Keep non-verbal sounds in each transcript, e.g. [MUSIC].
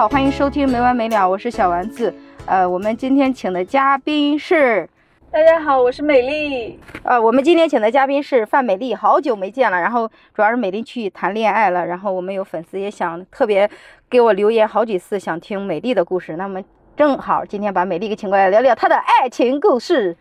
好，欢迎收听没完没了，我是小丸子。呃，我们今天请的嘉宾是，大家好，我是美丽。呃，我们今天请的嘉宾是范美丽，好久没见了。然后主要是美丽去谈恋爱了，然后我们有粉丝也想特别给我留言好几次，想听美丽的故事。那么正好今天把美丽给请过来聊聊她的爱情故事。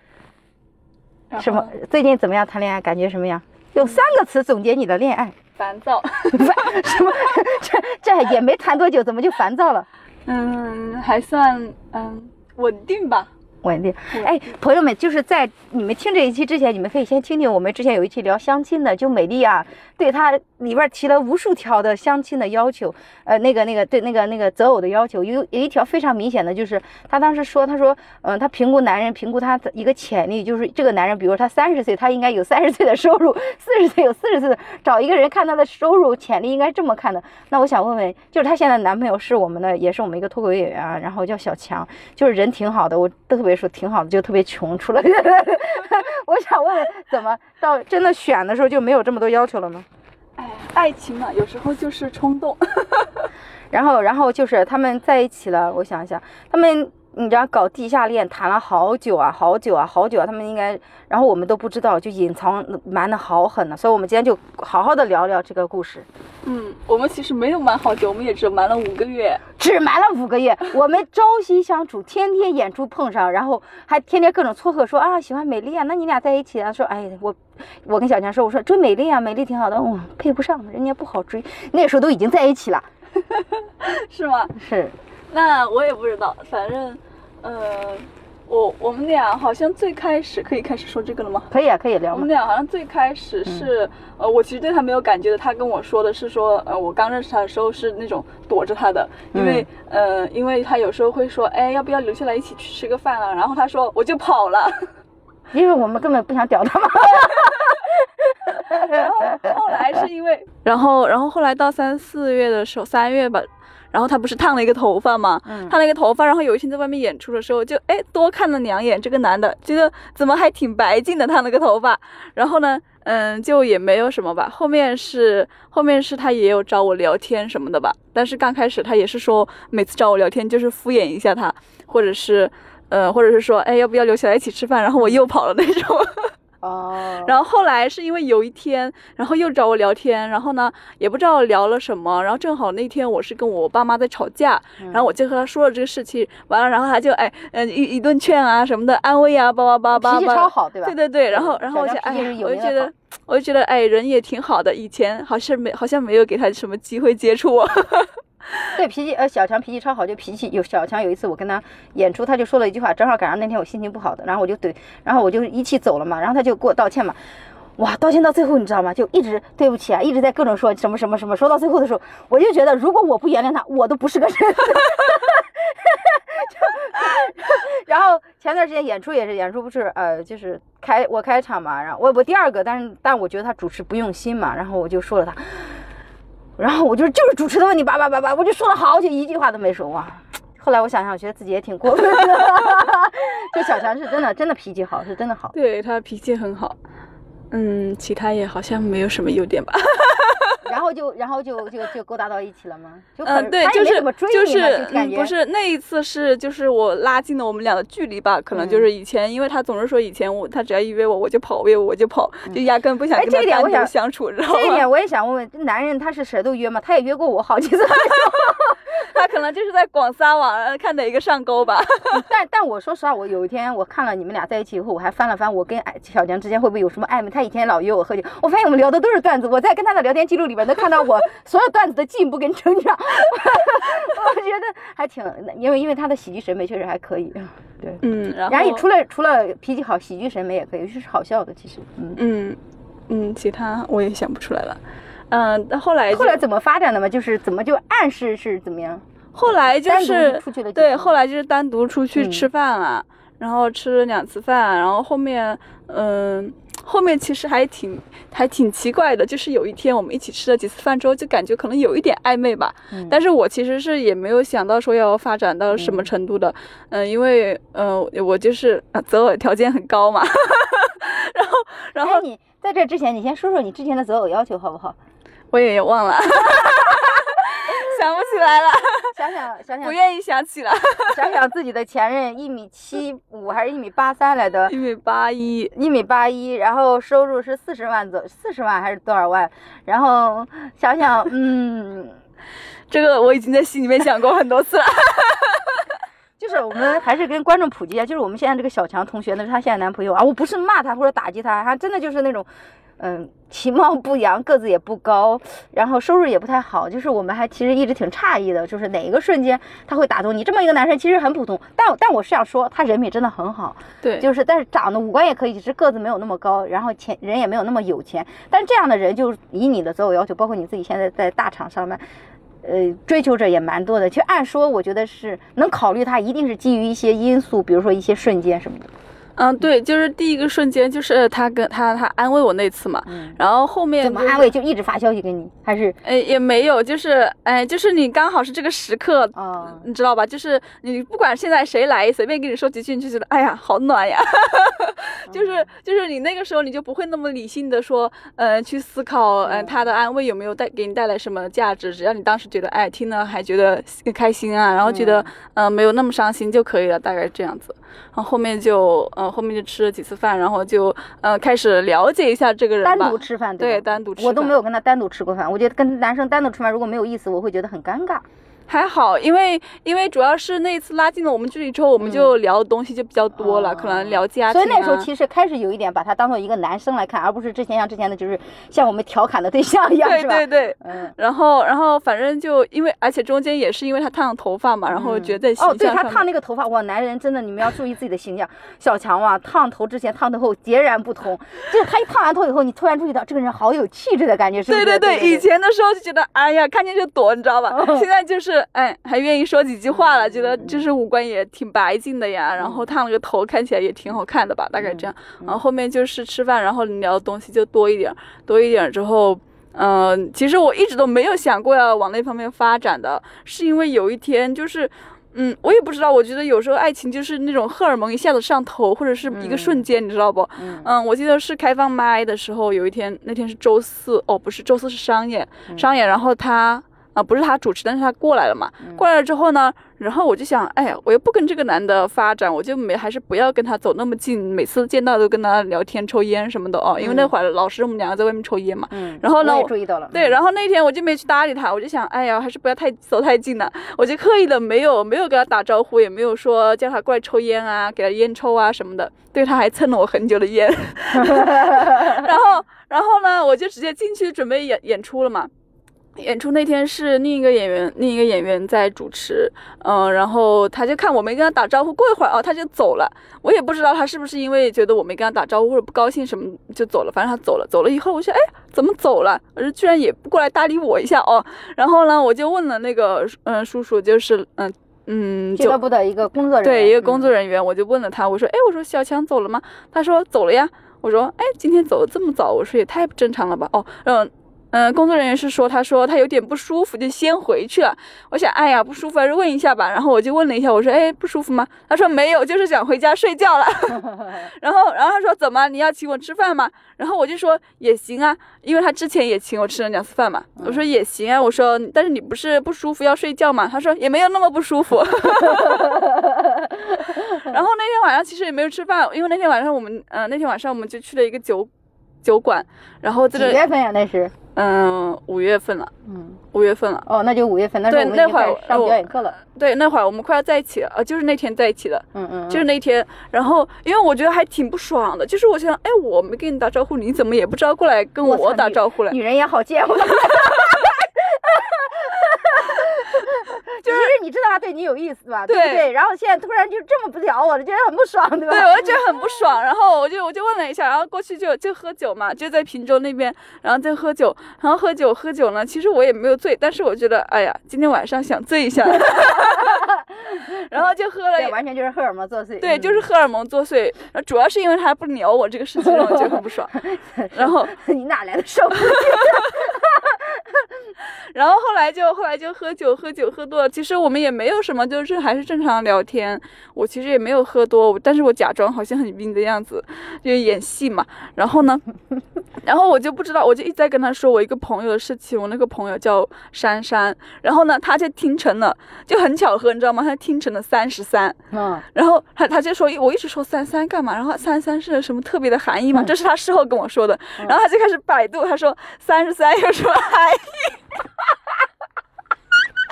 什么？最近怎么样？谈恋爱感觉什么样？用三个词总结你的恋爱。烦躁。烦 [LAUGHS] 什么？[LAUGHS] 这这也没谈多久，怎么就烦躁了？嗯，还算嗯稳定吧。稳定，哎，朋友们，就是在你们听这一期之前，你们可以先听听我们之前有一期聊相亲的，就美丽啊，对她里边提了无数条的相亲的要求，呃，那个那个对那个那个择偶的要求，有有一条非常明显的就是，她当时说，她说，嗯，她评估男人，评估他的一个潜力，就是这个男人，比如说他三十岁，他应该有三十岁的收入，四十岁有四十岁的，找一个人看他的收入潜力应该这么看的。那我想问问，就是她现在男朋友是我们的，也是我们一个脱口演员，然后叫小强，就是人挺好的，我特别。说挺好的，就特别穷，出来。[LAUGHS] 我想问问，怎么到真的选的时候就没有这么多要求了吗？爱情嘛，有时候就是冲动。[LAUGHS] 然后，然后就是他们在一起了。我想一想，他们。你知道搞地下恋谈了好久啊，好久啊，好久啊，他们应该，然后我们都不知道，就隐藏瞒的好狠呢。所以，我们今天就好好的聊聊这个故事。嗯，我们其实没有瞒好久，我们也只瞒了五个月，只瞒了五个月。[LAUGHS] 我们朝夕相处，天天演出碰上，然后还天天各种撮合，说啊喜欢美丽啊，那你俩在一起啊？说哎我我跟小强说，我说追美丽啊，美丽挺好的，哦，配不上，人家不好追。那时候都已经在一起了，[LAUGHS] 是吗？是。[LAUGHS] 那我也不知道，反正。呃，我我们俩好像最开始可以开始说这个了吗？可以啊，可以聊。我们俩好像最开始是，呃，我其实对他没有感觉的。他跟我说的是说，呃，我刚认识他的时候是那种躲着他的，因为，呃，因为他有时候会说，哎，要不要留下来一起去吃个饭啊？然后他说我就跑了，[LAUGHS] 因为我们根本不想屌他嘛。[LAUGHS] 然后后来是因为，然后然后后来到三四月的时候，三月吧。然后他不是烫了一个头发嘛，烫了一个头发，然后有一天在外面演出的时候，就哎多看了两眼这个男的，觉得怎么还挺白净的，烫了个头发。然后呢，嗯，就也没有什么吧。后面是后面是他也有找我聊天什么的吧，但是刚开始他也是说每次找我聊天就是敷衍一下他，或者是，呃，或者是说哎要不要留下来一起吃饭，然后我又跑了那种。哦，然后后来是因为有一天，然后又找我聊天，然后呢也不知道聊了什么，然后正好那天我是跟我爸妈在吵架，然后我就和他说了这个事情，完了，然后他就哎嗯一一顿劝啊什么的安慰啊叭叭叭叭，脾气超好对吧？对对对，然后然后我就哎我就觉得我就觉得哎人也挺好的，以前好像没好像没有给他什么机会接触我。[LAUGHS] [LAUGHS] 对脾气，呃，小强脾气超好，就脾气有小强有一次我跟他演出，他就说了一句话，正好赶上那天我心情不好的，然后我就怼，然后我就一气走了嘛，然后他就给我道歉嘛，哇，道歉到最后你知道吗？就一直对不起啊，一直在各种说什么什么什么，说到最后的时候，我就觉得如果我不原谅他，我都不是个人。[LAUGHS] 就 [LAUGHS] 然后前段时间演出也是演出不是呃就是开我开场嘛，然后我我第二个，但是但我觉得他主持不用心嘛，然后我就说了他。然后我就就是主持的问题，叭叭叭叭，我就说了好久，一句话都没说哇。[LAUGHS] 后来我想想，我觉得自己也挺过分的。[LAUGHS] 就小强是真的，真的脾气好，是真的好。对他脾气很好，嗯，其他也好像没有什么优点吧。然后就，然后就就就勾搭到一起了吗？嗯，对，就是就是，不是那一次是就是我拉近了我们俩的距离吧？可能就是以前，因为他总是说以前我他只要一约我我就跑，约我我就跑，就压根不想跟他单独相处，知道吗？这一点我也想问问，男人他是谁都约吗？他也约过我好几次。[LAUGHS] 他可能就是在广撒网看哪个上钩吧。但但我说实话，我有一天我看了你们俩在一起以后，我还翻了翻我跟小强之间会不会有什么暧昧？他以前老约我喝酒，我发现我们聊的都是段子。我在跟他的聊天记录里边能看到我 [LAUGHS] 所有段子的进步跟成长。[LAUGHS] 我觉得还挺，因为因为他的喜剧审美确实还可以。对，嗯，然后除了除了脾气好，喜剧审美也可以，就是好笑的。其实，嗯嗯嗯，其他我也想不出来了。嗯，那后来后来怎么发展的嘛？就是怎么就暗示是怎么样？后来就是对，后来就是单独出去吃饭了，然后吃了两次饭，然后后面嗯，后面其实还挺还挺奇怪的，就是有一天我们一起吃了几次饭之后，就感觉可能有一点暧昧吧。但是我其实是也没有想到说要发展到什么程度的，嗯，因为嗯，我就是择偶条件很高嘛。[LAUGHS] 然后然后你在这之前，你先说说你之前的择偶要求好不好？我也忘了，[LAUGHS] 想不起来了，想想想想，不愿意想起了。[LAUGHS] 想想自己的前任一米七五还是一米八三来的，一米八一，一米八一，然后收入是四十万左，四十万还是多少万？然后想想，嗯，[LAUGHS] 这个我已经在心里面想过很多次了。就是我们还是跟观众普及一下，就是我们现在这个小强同学呢，是她现在男朋友啊，我不是骂他或者打击他，他真的就是那种，嗯，其貌不扬，个子也不高，然后收入也不太好，就是我们还其实一直挺诧异的，就是哪一个瞬间他会打动你？这么一个男生其实很普通，但但我是想说，他人品真的很好，对，就是但是长得五官也可以，只是个子没有那么高，然后钱人也没有那么有钱，但这样的人就以你的择偶要求，包括你自己现在在大厂上班。呃，追求者也蛮多的。其实按说，我觉得是能考虑它，一定是基于一些因素，比如说一些瞬间什么的。嗯，对，就是第一个瞬间，就是他跟他他安慰我那次嘛，然后后面怎么安慰？就一直发消息给你，还是？哎，也没有，就是哎，就是你刚好是这个时刻，啊，你知道吧？就是你不管现在谁来，随便跟你说几句，你就觉得哎呀，好暖呀。[LAUGHS] 就是就是你那个时候，你就不会那么理性的说，呃，去思考，嗯，他的安慰有没有带给你带来什么价值？只要你当时觉得，哎，听了还觉得开心啊，然后觉得，嗯，没有那么伤心就可以了，大概这样子。然后后面就，呃，后面就吃了几次饭，然后就，呃，开始了解一下这个人。单独吃饭，对，单独吃。我都没有跟他单独吃过饭，我觉得跟男生单独吃饭如果没有意思，我会觉得很尴尬。还好，因为因为主要是那一次拉近了我们距离之后，我们就聊的东西就比较多了，可能聊家庭。所以那时候其实开始有一点把他当做一个男生来看，而不是之前像之前的，就是像我们调侃的对象一样，是吧？对对对，嗯。然后然后反正就因为，而且中间也是因为他烫头发嘛，然后觉得哦，对他烫那个头发，哇，男人真的你们要注意自己的形象。小强哇，烫头之前烫头后截然不同，就是他一烫完头以后，你突然注意到这个人好有气质的感觉，是不是？对对对，以前的时候就觉得哎呀，看见就躲，你知道吧？现在就是哎，还愿意。说几句话了，觉得就是五官也挺白净的呀，然后烫了个头，看起来也挺好看的吧，大概这样。然后后面就是吃饭，然后聊的东西就多一点，多一点之后，嗯，其实我一直都没有想过要往那方面发展的，是因为有一天就是，嗯，我也不知道，我觉得有时候爱情就是那种荷尔蒙一下子上头，或者是一个瞬间，你知道不？嗯，我记得是开放麦的时候，有一天那天是周四，哦，不是周四是商演，商演，然后他。啊，不是他主持，但是他过来了嘛。过来了之后呢，然后我就想，哎呀，我又不跟这个男的发展，我就没还是不要跟他走那么近，每次见到都跟他聊天、抽烟什么的哦。因为那会儿老师我们两个在外面抽烟嘛。嗯。然后呢，我注意到了。对，然后那天我就没去搭理他，我就想，哎呀，还是不要太走太近了。我就刻意的没有没有跟他打招呼，也没有说叫他过来抽烟啊，给他烟抽啊什么的。对，他还蹭了我很久的烟。[LAUGHS] 然后，然后呢，我就直接进去准备演演出了嘛。演出那天是另一个演员，另一个演员在主持，嗯，然后他就看我没跟他打招呼，过一会儿哦，他就走了。我也不知道他是不是因为觉得我没跟他打招呼或者不高兴什么就走了，反正他走了。走了以后，我说哎，怎么走了？而居然也不过来搭理我一下哦。然后呢，我就问了那个嗯叔叔，就是嗯嗯俱乐部的一个工作人员，对一个工作人员，我就问了他，我说哎，我说小强走了吗？他说走了呀。我说哎，今天走的这么早，我说也太不正常了吧？哦，嗯。嗯，工作人员是说，他说他有点不舒服，就先回去了。我想，哎呀，不舒服还是问一下吧。然后我就问了一下，我说，哎，不舒服吗？他说没有，就是想回家睡觉了。[LAUGHS] 然后，然后他说，怎么？你要请我吃饭吗？然后我就说也行啊，因为他之前也请我吃了两次饭嘛。我说也行啊，我说，但是你不是不舒服要睡觉吗？他说也没有那么不舒服。然后那天晚上其实也没有吃饭，因为那天晚上我们，嗯，那天晚上我们就去了一个酒酒馆，然后这个几月份呀？那是。嗯，五月份了，嗯，五月份了，哦，那就五月份，那对，那会儿上表演课了，对，那会儿我们快要在一起了，呃，就是那天在一起的，嗯嗯，就是那天，然后因为我觉得还挺不爽的，就是我想，哎，我没跟你打招呼，你怎么也不知道过来跟我打招呼了？女人也好贱。[LAUGHS] 就是你知道他对你有意思吧？对不对？然后现在突然就这么不聊我了，觉得很不爽，对吧？对，我就觉得很不爽。然后我就我就问了一下，然后过去就就喝酒嘛，就在平洲那边，然后在喝酒，然后喝酒喝酒呢。其实我也没有醉，但是我觉得，哎呀，今天晚上想醉一下，[LAUGHS] 然后就喝了。完全就是荷尔蒙作祟。对，就是荷尔蒙作祟。然后主要是因为他不鸟我这个事情，让我觉得很不爽。[LAUGHS] 然后你哪来的受？然后后来就后来就喝酒，喝酒喝多了。其实我们也没有什么，就是还是正常聊天。我其实也没有喝多，但是我假装好像很晕的样子，就演戏嘛。然后呢，然后我就不知道，我就一直在跟他说我一个朋友的事情。我那个朋友叫珊珊，然后呢，他就听成了，就很巧合，你知道吗？他听成了三十三。嗯。然后他他就说，我一直说三三干嘛？然后三三是什么特别的含义吗？这是他事后跟我说的。然后他就开始百度，他说三十三有什么含义？[LAUGHS]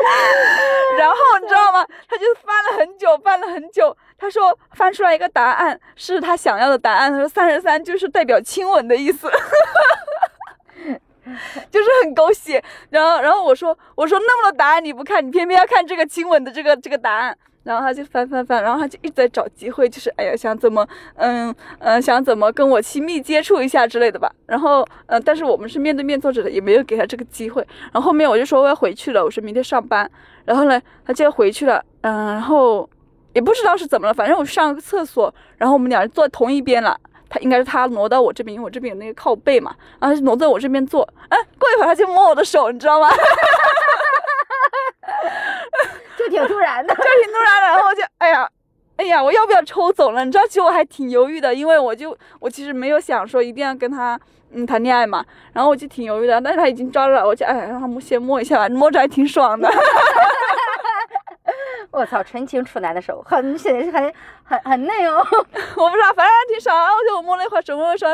[LAUGHS] 然后你知道吗？他就翻了很久，翻了很久。他说翻出来一个答案是他想要的答案。他说三十三就是代表亲吻的意思，[LAUGHS] 就是很狗血。然后，然后我说我说那么多答案你不看，你偏偏要看这个亲吻的这个这个答案。然后他就翻翻翻，然后他就一直在找机会，就是哎呀，想怎么，嗯嗯，想怎么跟我亲密接触一下之类的吧。然后，嗯，但是我们是面对面坐着的，也没有给他这个机会。然后后面我就说我要回去了，我说明天上班。然后呢，他就要回去了，嗯，然后也不知道是怎么了，反正我上个厕所，然后我们俩人坐同一边了。他应该是他挪到我这边，因为我这边有那个靠背嘛，然后就挪在我这边坐。哎，过一会儿他就摸我的手，你知道吗？就挺突然的，就 [LAUGHS] 挺突然的，然后我就哎呀，哎呀，我要不要抽走了？你知道，其实我还挺犹豫的，因为我就我其实没有想说一定要跟他嗯谈恋爱嘛，然后我就挺犹豫的，但是他已经抓了，我就哎让他们先摸一下吧，摸着还挺爽的。[LAUGHS] 我操，纯情处男的手，很显是很很很累哦。[LAUGHS] 我不知道，反正挺爽。然后就我摸了一会儿手，摸了手，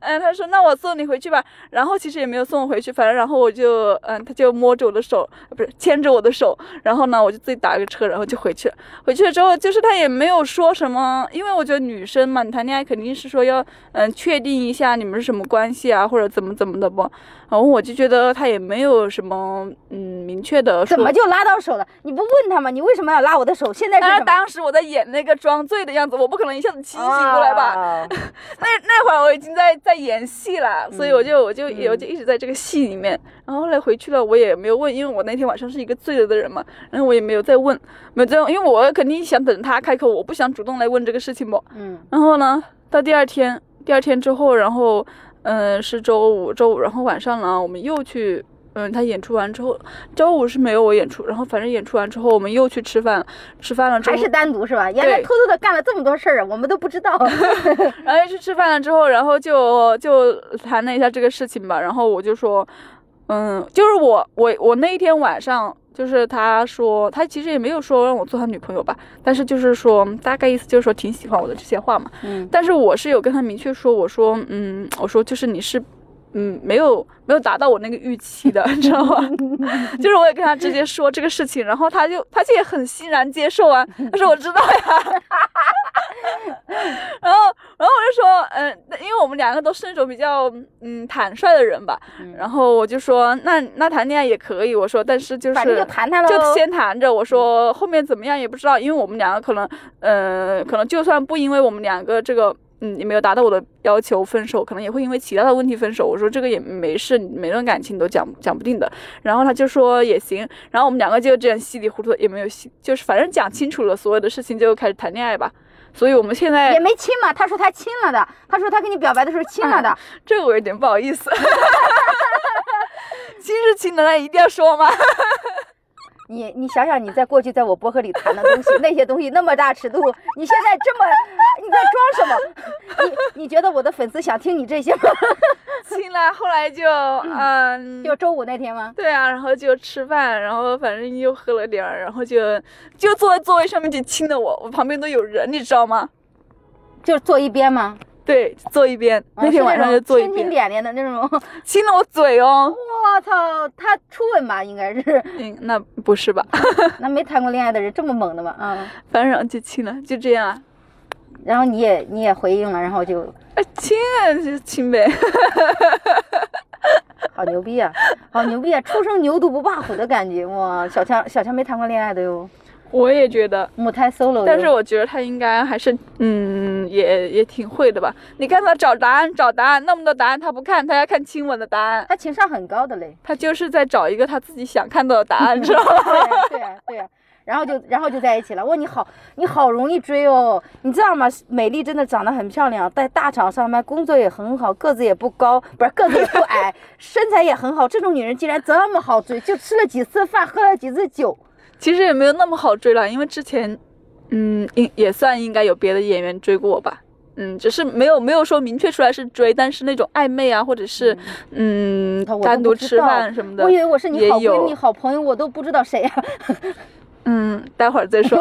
嗯，他说那我送你回去吧。然后其实也没有送我回去，反正然后我就嗯，他就摸着我的手，不是牵着我的手。然后呢，我就自己打个车，然后就回去了。回去了之后，就是他也没有说什么，因为我觉得女生嘛，你谈恋爱肯定是说要嗯确定一下你们是什么关系啊，或者怎么怎么的不。然后我就觉得他也没有什么嗯明确的。怎么就拉到手了？你不问他吗？你为什么要拉我的手？现在是当时我在演那个装醉的样子，我不可能一下子清醒过来吧？[LAUGHS] 那那会儿我已经在在演戏了，所以我就我就我就一直在这个戏里面。然后后来回去了，我也没有问，因为我那天晚上是一个醉了的人嘛。然后我也没有再问，没有再问，因为我肯定想等他开口，我不想主动来问这个事情不？嗯。然后呢，到第二天，第二天之后，然后。嗯，是周五，周五，然后晚上呢，我们又去，嗯，他演出完之后，周五是没有我演出，然后反正演出完之后，我们又去吃饭，吃饭了之后还是单独是吧？原来偷偷的干了这么多事儿，我们都不知道。[LAUGHS] [LAUGHS] 然后去吃饭了之后，然后就就谈了一下这个事情吧，然后我就说，嗯，就是我我我那一天晚上。就是他说，他其实也没有说让我做他女朋友吧，但是就是说大概意思就是说挺喜欢我的这些话嘛。嗯，但是我是有跟他明确说，我说，嗯，我说就是你是，嗯，没有没有达到我那个预期的，[LAUGHS] 你知道吗？[LAUGHS] 就是我也跟他直接说这个事情，然后他就他就也很欣然接受啊，他说我知道呀。[LAUGHS] 然后，然后我就说，嗯，因为我们两个都是那种比较，嗯，坦率的人吧。然后我就说，那那谈恋爱也可以。我说，但是就是就谈谈就先谈着。我说后面怎么样也不知道，因为我们两个可能，呃，可能就算不因为我们两个这个，嗯，也没有达到我的要求分手，可能也会因为其他的问题分手。我说这个也没事，每段感情都讲讲不定的。然后他就说也行。然后我们两个就这样稀里糊涂，也没有细，就是反正讲清楚了所有的事情，就开始谈恋爱吧。所以我们现在也没亲嘛，他说他亲了的，他说他跟你表白的时候亲了的，这个我有点不好意思，[LAUGHS] 亲是亲的，那一定要说吗？你你想想，你在过去在我博客里谈的东西，那些东西那么大尺度，你现在这么你在装什么？你你觉得我的粉丝想听你这些吗？[LAUGHS] 亲了，后来就嗯，就周五那天吗？对啊，然后就吃饭，然后反正又喝了点儿，然后就就坐在座位上面就亲的我，我旁边都有人，你知道吗？就坐一边吗？对，坐一边。那天晚上就坐一边。亲亲点点的那种，亲了我嘴哦。我操，他初吻吧，应该是。嗯，[LAUGHS] 那不是吧？[LAUGHS] 那没谈过恋爱的人这么猛的吗？啊，反正就亲了，就这样。然后你也你也回应了，然后就。哎，亲啊，就亲呗。[LAUGHS] 好牛逼啊！好牛逼啊！初生牛犊不怕虎的感觉哇！小强，小强没谈过恋爱的哟。我也觉得母胎 solo，但是我觉得他应该还是，嗯，也也挺会的吧？你看他找答案，找答案那么多答案，他不看，他要看亲吻的答案。他情商很高的嘞。他就是在找一个他自己想看到的答案，[LAUGHS] 知道吗？对啊，对啊。然后就然后就在一起了。哇，你好，你好容易追哦，你知道吗？美丽真的长得很漂亮，在大厂上班，工作也很好，个子也不高，不是个子也不矮，[LAUGHS] 身材也很好。这种女人竟然这么好追，就吃了几次饭，喝了几次酒。其实也没有那么好追了，因为之前，嗯，应也算应该有别的演员追过我吧。嗯，只是没有没有说明确出来是追，但是那种暧昧啊，或者是嗯单独吃饭什么的，我以为我是你好闺蜜、好朋友，我都不知道谁呀。[LAUGHS] 嗯，待会儿再说。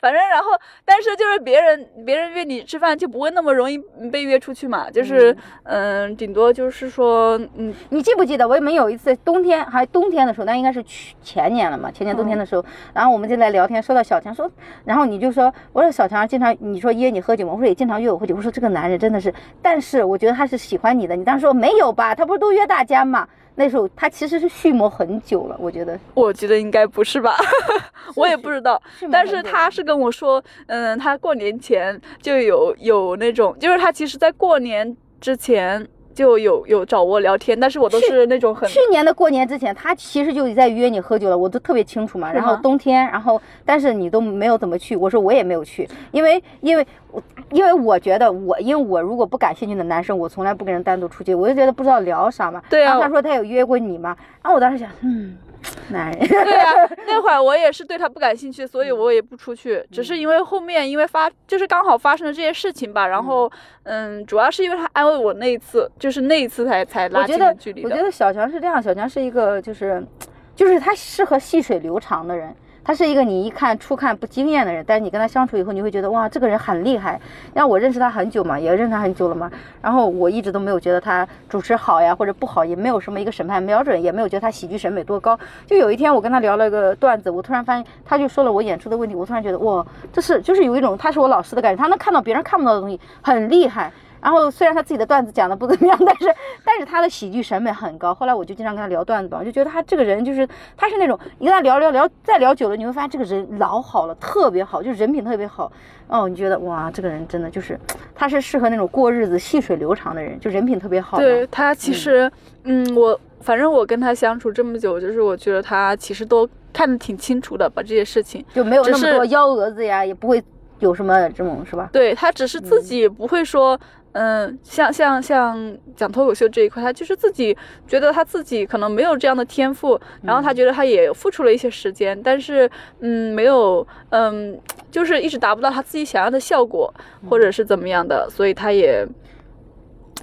反正，然后，但是就是别人别人约你吃饭就不会那么容易被约出去嘛，就是，嗯，顶多就是说，嗯，你记不记得我们有一次冬天还冬天的时候，那应该是去前年了嘛，前年冬天的时候，然后我们就在聊天，说到小强说，然后你就说，我说小强经常你说约你喝酒吗？我说也经常约我喝酒。我说这个男人真的是，但是我觉得他是喜欢你的。你当时说没有吧？他不是都约大家嘛？那时候他其实是蓄谋很久了，我觉得，我觉得应该不是吧，[LAUGHS] 我也不知道，但是他是跟我说，嗯，他过年前就有有那种，就是他其实在过年之前。就有有找我聊天，但是我都是那种很去年的过年之前，他其实就在约你喝酒了，我都特别清楚嘛。然后冬天，然后但是你都没有怎么去，我说我也没有去，因为 [LAUGHS] 因为因为我觉得我因为我如果不感兴趣的男生，我从来不跟人单独出去，我就觉得不知道聊啥嘛。对啊。他说他有约过你嘛，然后我当时想，嗯。[LAUGHS] 男人对呀，[LAUGHS] 那会儿我也是对他不感兴趣，所以我也不出去。只是因为后面因为发就是刚好发生了这些事情吧，然后嗯，主要是因为他安慰我那一次，就是那一次才才拉近了距离我觉得小强是这样，小强是一个就是就是他适合细水流长的人。他是一个你一看初看不惊艳的人，但是你跟他相处以后，你会觉得哇，这个人很厉害。让我认识他很久嘛，也认识他很久了嘛。然后我一直都没有觉得他主持好呀或者不好，也没有什么一个审判标准，也没有觉得他喜剧审美多高。就有一天我跟他聊了一个段子，我突然发现他就说了我演出的问题，我突然觉得哇，这是就是有一种他是我老师的感觉，他能看到别人看不到的东西，很厉害。然后虽然他自己的段子讲的不怎么样，[LAUGHS] 但是但是他的喜剧审美很高。后来我就经常跟他聊段子吧，我就觉得他这个人就是他是那种你跟他聊聊聊再聊久了，你会发现这个人老好了，特别好，就是人品特别好。哦，你觉得哇，这个人真的就是他是适合那种过日子细水流长的人，就人品特别好。对他其实，嗯，我反正我跟他相处这么久，就是我觉得他其实都看得挺清楚的，把这些事情就没有那么多幺蛾子呀，也不会有什么这种是吧？对他只是自己不会说。嗯，像像像讲脱口秀这一块，他就是自己觉得他自己可能没有这样的天赋，然后他觉得他也付出了一些时间，但是嗯，没有嗯，就是一直达不到他自己想要的效果，或者是怎么样的，所以他也。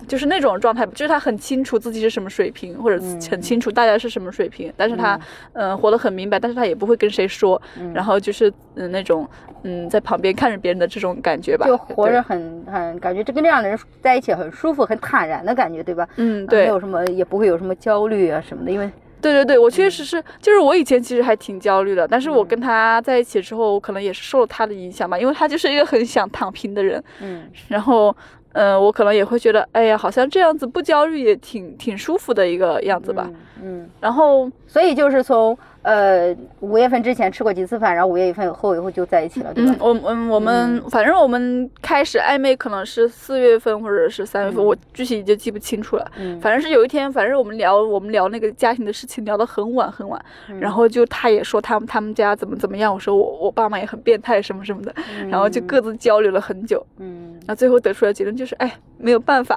就是那种状态，就是他很清楚自己是什么水平，或者很清楚大家是什么水平，但是他嗯。活得很明白，但是他也不会跟谁说，然后就是嗯那种嗯在旁边看着别人的这种感觉吧，就活着很很感觉这跟这样的人在一起很舒服，很坦然的感觉，对吧？嗯，对，没有什么也不会有什么焦虑啊什么的，因为对对对，我确实是，就是我以前其实还挺焦虑的，但是我跟他在一起之后，我可能也是受了他的影响吧，因为他就是一个很想躺平的人，嗯，然后。嗯，我可能也会觉得，哎呀，好像这样子不焦虑也挺挺舒服的一个样子吧。嗯，然后，所以就是从。呃，五月份之前吃过几次饭，然后五月份后以后就在一起了，对吧？嗯，我嗯我们反正我们开始暧昧可能是四月份或者是三月份，我具体就记不清楚了。嗯，反正是有一天，反正我们聊我们聊那个家庭的事情，聊得很晚很晚，然后就他也说他们他们家怎么怎么样，我说我我爸妈也很变态什么什么的，然后就各自交流了很久。嗯，那最后得出来结论就是，哎，没有办法。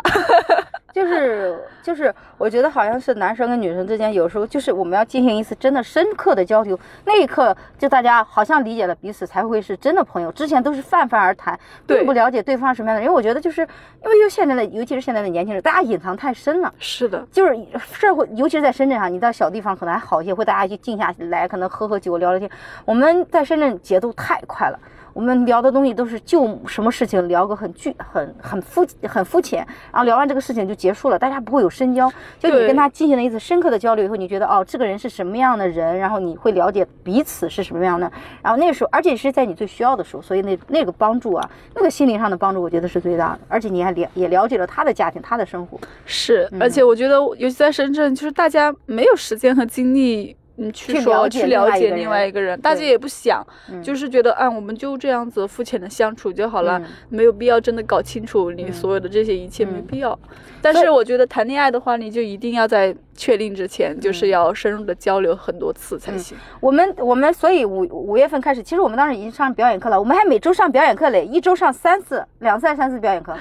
就是就是，我觉得好像是男生跟女生之间，有时候就是我们要进行一次真的深刻的交流，那一刻就大家好像理解了彼此，才会是真的朋友。之前都是泛泛而谈，并不了解对方什么样的。因为我觉得就是因为就现在的，尤其是现在的年轻人，大家隐藏太深了。是的，就是社会，尤其是在深圳哈，你到小地方可能还好一些，会大家就静下来，可能喝喝酒聊聊天。我们在深圳节奏太快了。我们聊的东西都是就什么事情聊个很具很很肤很肤浅，然后聊完这个事情就结束了，大家不会有深交。就你跟他进行了一次深刻的交流以后，你觉得哦，这个人是什么样的人，然后你会了解彼此是什么样的。然后那个时候，而且是在你最需要的时候，所以那那个帮助啊，那个心灵上的帮助，我觉得是最大的。而且你还了也了解了他的家庭，他的生活。是，而且我觉得，尤其在深圳，就是大家没有时间和精力。嗯去说去了解另外一个人，大家也不想，嗯就是觉得啊，我们就这样子肤浅的相处就好了，嗯没有必要真的搞清楚你所有的这些一切，没嗯必要。但是我觉得谈恋爱的话，你就一定要在确定之前，就是嗯要深入的交流很多次才行。我们我们所以五五月份开始，其实我们当时已经上表演课了，我们还每周上表演课嘞，一周上三次，两次还是三次表演课，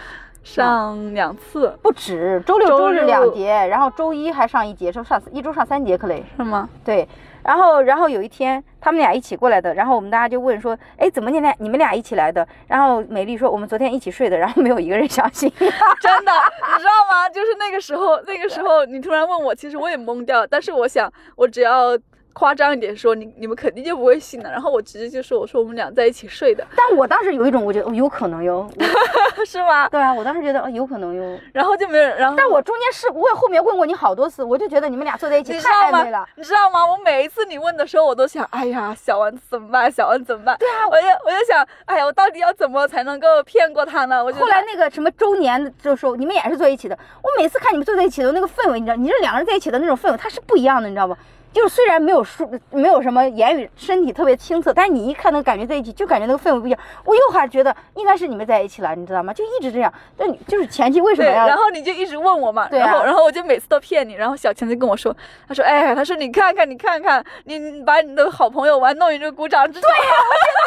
上两次不止，周六周周日两节，然后周一还上一节，说上一周上三节课嘞。是吗？对，然后然后有一天他们俩一起过来的，然后我们大家就问说，哎，怎么你俩你们俩一起来的？然后美丽说我们昨天一起睡的，然后没有一个人相信。[LAUGHS] 真的，你知道吗？就是那个时候，那个时候你突然问我，其实我也懵掉，但是我想，我只要夸张一点说，你你们肯定就不会信的。然后我直接就说，我说我们俩在一起睡的，但我当时有一种，我觉得、哦、有可能哟。[LAUGHS] 是吗？对啊，我当时觉得、哦、有可能哟。然后就没有，然后但我中间是我也后面问过你好多次，我就觉得你们俩坐在一起太暧昧了。？你知道吗？我每一次你问的时候，我都想，哎呀，小丸子怎么办？小丸子怎么办？对啊，我就我就想，哎呀，我到底要怎么才能够骗过他呢？我就后来那个什么周年就时候，你们也是坐一起的。我每次看你们坐在一起的那个氛围，你知道，你这两个人在一起的那种氛围，它是不一样的，你知道吗？就是虽然没有说没有什么言语，身体特别清澈，但是你一看那个感觉在一起，就感觉那个氛围不一样。我又还觉得应该是你们在一起了，你知道吗？就一直这样。但你就是前期为什，么要？然后你就一直问我嘛，对啊然后然后我就每次都骗你，然后小强就跟我说，他说，哎，他说你看看你看看，你你把你的好朋友玩弄于这个鼓掌之中，对呀、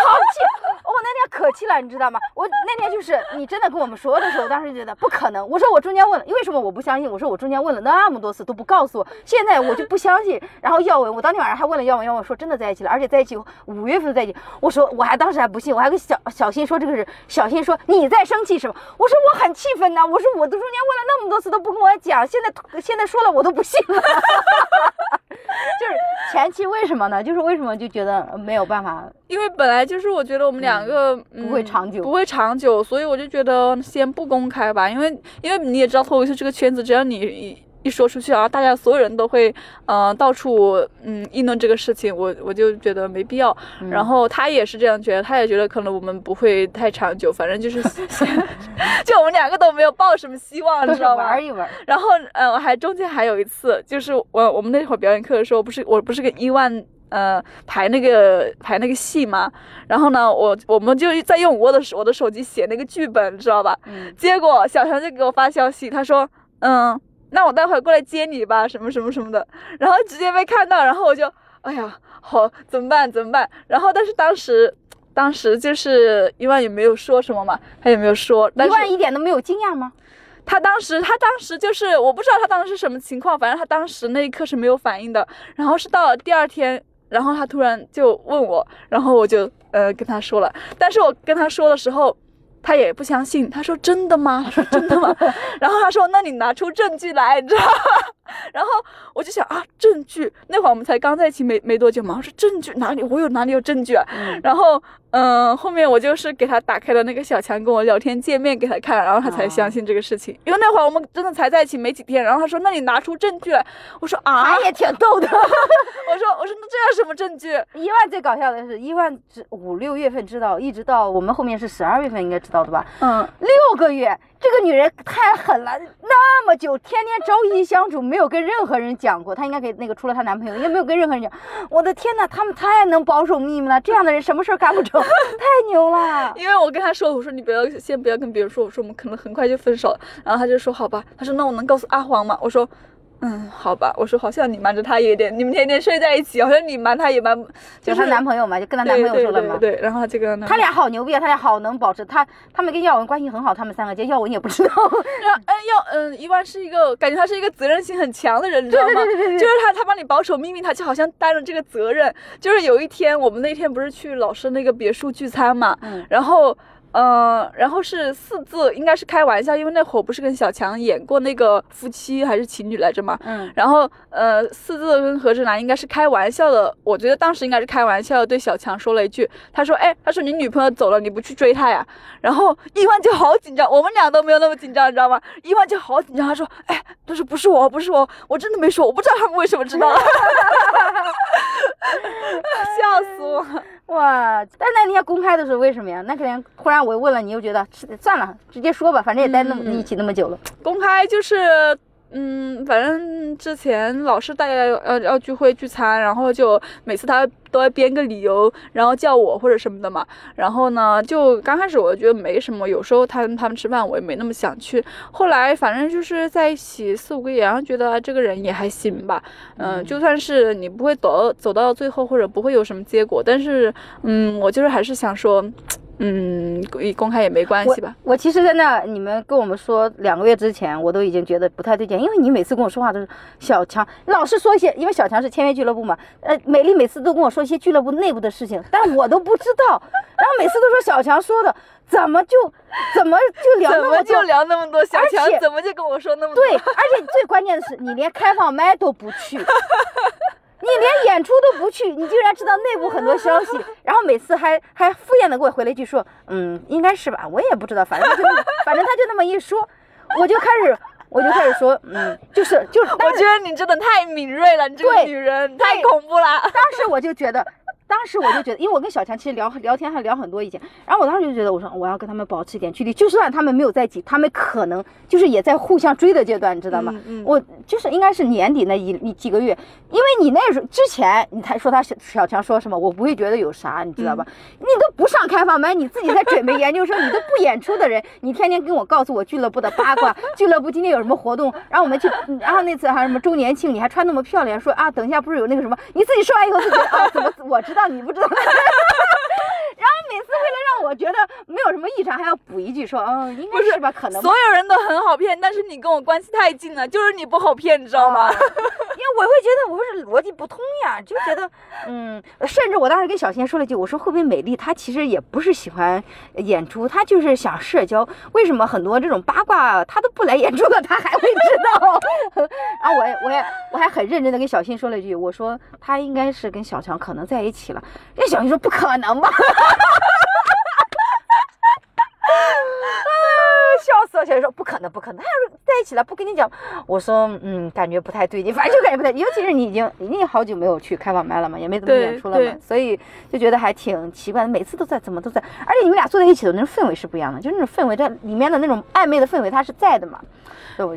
好气！我那天可气了，你知道吗？我那天就是你真的跟我们说的时候，我当时觉得不可能。我说我中间问了，为什么我不相信？我说我中间问了那么多次都不告诉我，现在我就不相信。然后耀文，我当天晚上还问了耀文，耀文说真的在一起了，而且在一起五月份在一起。我说我还当时还不信，我还跟小小新说这个是小新说你在生气是吧？我说我很气愤呐，我说我都中间问了那么多次都不跟我讲，现在 [LAUGHS] 现在说了我都不信了。就是前期为什么呢？就是为什么就觉得没有办法因为本来就是我觉得我们两个、嗯不会长久不会长久，所以我就觉得先不公开吧，因为因为你也知道脱口秀这个圈子，只要你一一说出去啊，大家所有人都会呃到处嗯议论这个事情，我我就觉得没必要。嗯然后他也是这样觉得，他也觉得可能我们不会太长久，反正就是 [LAUGHS] [LAUGHS] 就我们两个都没有抱什么希望，你知道吗？玩一玩。然后，呃，我还中间还有一次，就是我我们那会儿表演课的时候，不是我不是跟伊万呃排那个排那个戏嘛，然后呢，我我们就在用我的手我的手机写那个剧本，知道吧？嗯，结果小强就给我发消息，他说，嗯，那我待会儿过来接你吧，什么什么什么的，然后直接被看到，然后我就，哎呀，好，怎么办？怎么办？然后但是当时。当时就是伊万也没有说什么嘛，他也没有说，但是一万一点都没有惊讶吗？他当时，他当时就是我不知道他当时是什么情况，反正他当时那一刻是没有反应的。然后是到了第二天，然后他突然就问我，然后我就呃跟他说了，但是我跟他说的时候，他也不相信，他说真的吗？他说真的吗？[LAUGHS] 然后他说那你拿出证据来，你知道吗？然后我就想啊，证据，那会儿我们才刚在一起没没多久嘛，我说证据哪里？我有哪里有证据啊？嗯然后，嗯、后面我就是给他打开了那个小强跟我聊天界面给他看，然后他才相信这个事情。因为那会儿我们真的才在一起没几天，然后他说：“那你拿出证据来。”我说：“啊。他也挺逗的。[LAUGHS] ”我说：“我说那这有什么证据一万最搞笑的是，一万是五六月份知道，一直到我们后面是十二月份应该知道的吧？？”嗯，六个月，这个女人太狠了，那么久天天朝夕相处，没有跟任何人讲过。她应该给那个除了她男朋友，也没有跟任何人讲。我的天呐，他们太能保守秘密了，[LAUGHS] 这样的人什么事儿干不成，太牛了。因为我跟她说，我说你不要先不要跟别人说，我说我们可能很快就分手了。然后她就说好吧，她说那我能告诉阿黄吗？我说。嗯，好吧，我说好像你瞒着他也有点，你们天天睡在一起，好像你瞒他也瞒，就是她男朋友嘛，就跟她男朋友说了嘛。对对对对，然后他就跟他俩好牛逼啊！他俩好能保持他，他们跟耀文关系很好，他们三个，就耀文也不知道。然后，嗯，耀嗯，一万是一个感觉他是一个责任心很强的人，你知道吗？对对对对对就是他他帮你保守秘密，他就好像担了这个责任。就是有一天，我们那天不是去老师那个别墅聚餐嘛，嗯然后。呃，然后是四字，应该是开玩笑，因为那会儿不是跟小强演过那个夫妻还是情侣来着嘛。嗯，然后呃，四字跟何志南应该是开玩笑的，我觉得当时应该是开玩笑的，对小强说了一句，他说：“哎，他说你女朋友走了，你不去追她呀？”然后伊万就好紧张，我们俩都没有那么紧张，你知道吗？伊万就好紧张，他说：“哎，他说不是我，不是我，我真的没说，我不知道他们为什么知道。[LAUGHS] ”笑死我！哇！但那天公开的时候，为什么呀？那天突然我问了，你又觉得是算了，直接说吧，反正也待那么、一起那么久了。[TSK] 公开就是嗯，反正之前老是大家要要要聚会聚餐，然后就每次他都要编个理由，然后叫我或者什么的嘛。然后呢，就刚开始我觉得没什么，有时候他他们吃饭我也没那么想去。后来反正就是在一起四五个月，然后觉得这个人也还行吧。嗯，就算是你不会走走到最后，或者不会有什么结果，但是嗯，我就是还是想说。嗯，公开也没关系吧。我其实，在那你们跟我们说两个月之前，我都已经觉得不太对劲，因为你每次跟我说话都是小强老是说一些，因为小强是签约俱乐部嘛，呃，美丽每次都跟我说一些俱乐部内部的事情，但我都不知道，然后每次都说小强说的，怎么就 [LAUGHS] 怎么就聊那么多，就聊那么多，小强怎么就跟我说那么多？对，而且最关键的是，你连开放麦都不去。你连演出都不去，你竟然知道内部很多消息，然后每次还还敷衍的给我回了一句说，嗯，应该是吧，我也不知道，反正就反正他就那么一说，我就开始我就开始说，嗯，就是就是，我觉得你真的太敏锐了，你这个女人太恐怖了。当时我就觉得。当时我就觉得，因为我跟小强其实聊 [LAUGHS] 聊天还聊很多以前，然后我当时就觉得，我说我要跟他们保持一点距离，就算他们没有在一起，他们可能就是也在互相追的阶段，你知道吗？我就是应该是年底那一一几个月，因为你那时候之前你才说他小小强说什么，我不会觉得有啥，你知道吧？你都不上开放麦，你自己在准备研究生，你都不演出的人，你天天跟我告诉我俱乐部的八卦，俱乐部今天有什么活动，然后我们去，[LAUGHS] 然后那次还什么周年庆，你还穿那么漂亮，说啊，等一下不是有那个什么，你自己说完以后就觉得啊，怎么我知道。你不知道，然后每次为了让我觉得没有什么异常，还要补一句说，嗯，应该是吧，可能所有人都很好骗，但是你跟我关系太近了，就是你不好骗，你知道吗？因为我会觉得我是逻辑不通呀，就觉得，[LAUGHS] 嗯，甚至我当时跟小仙说了一句，我说会不会美丽她其实也不是喜欢演出，她就是想社交，为什么很多这种八卦她都不来演出了，她还会知道？[LAUGHS] 然后我也我也我还很认真的跟小新说了一句，我说她应该是跟小强可能在一起。了，那小新说不可能吧，[LAUGHS] [LAUGHS] 笑死了。小新说不可能，不可能，他要是在一起了，不跟你讲。我说嗯，感觉不太对劲，反正就感觉不太，尤其是你已经已经好久没有去开网麦了嘛，也没怎么演出了嘛，所以就觉得还挺奇怪的。每次都在，怎么都在，而且你们俩坐在一起的那种氛围是不一样的，就是那种氛围在里面的那种暧昧的氛围，它是在的嘛。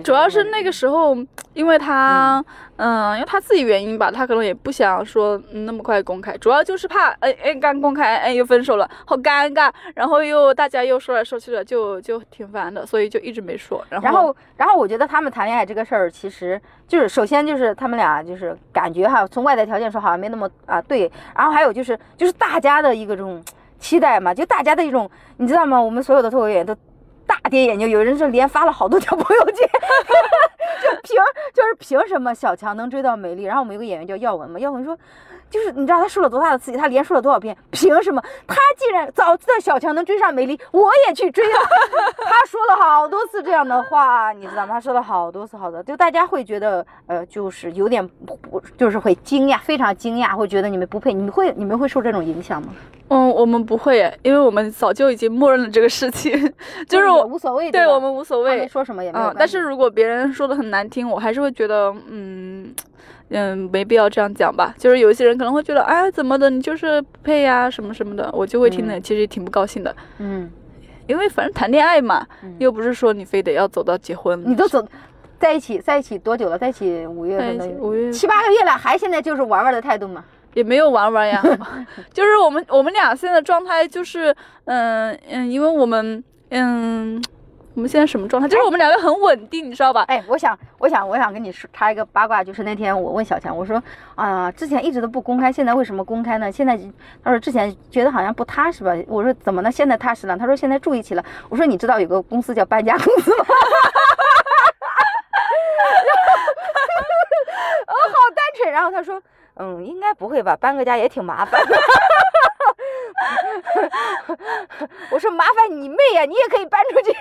主要是那个时候，因为他，嗯，因为他自己原因吧，他可能也不想说那么快公开，主要就是怕，哎哎，刚公开，哎又分手了，好尴尬，然后又大家又说来说去的，就就挺烦的，所以就一直没说。然后，然后我觉得他们谈恋爱这个事儿，其实就是首先就是他们俩就是感觉哈，从外在条件说好像没那么啊对，然后还有就是就是大家的一个这种期待嘛，就大家的一种，你知道吗？我们所有的脱口演员都。大跌眼镜，有人是连发了好多条朋友圈，[LAUGHS] 就凭就是凭什么小强能追到美丽？然后我们有个演员叫耀文嘛，耀文说。就是你知道他受了多大的刺激，他连说了多少遍？凭什么他既然早知道小强能追上美丽，我也去追啊！[LAUGHS] 他说了好多次这样的话，你知道吗？他说了好多次，好的，就大家会觉得，呃，就是有点不，就是会惊讶，非常惊讶，会觉得你们不配，你们会你们会受这种影响吗？嗯，我们不会，因为我们早就已经默认了这个事情，[LAUGHS] 就是我无所谓，对我们无所谓，说什么也没有。但是如果别人说的很难听，我还是会觉得，嗯。嗯，没必要这样讲吧。就是有一些人可能会觉得，哎，怎么的，你就是不配呀，什么什么的，我就会听的，其实挺不高兴的。嗯，因为反正谈恋爱嘛，又不是说你非得要走到结婚。你都走在一起，在一起多久了？在一起五月份的，五月七八个月了，还现在就是玩玩的态度嘛？也没有玩玩呀 [LAUGHS] [LAUGHS] 就是我们我们俩现在状态就是，嗯嗯，因为我们嗯。我们现在什么状态？就是我们两个很稳定，你知道吧？哎，我想，我想，我想跟你说插一个八卦，就是那天我问小强，我说啊，之前一直都不公开，现在为什么公开呢？现在他说之前觉得好像不踏实吧？我说怎么呢？现在踏实了？他说现在住一起了。我说你知道有个公司叫搬家公司吗？[LAUGHS] 哦，好单纯。然后他说，嗯，应该不会吧？搬个家也挺麻烦。[LAUGHS] 我说麻烦你妹呀，你也可以搬出去。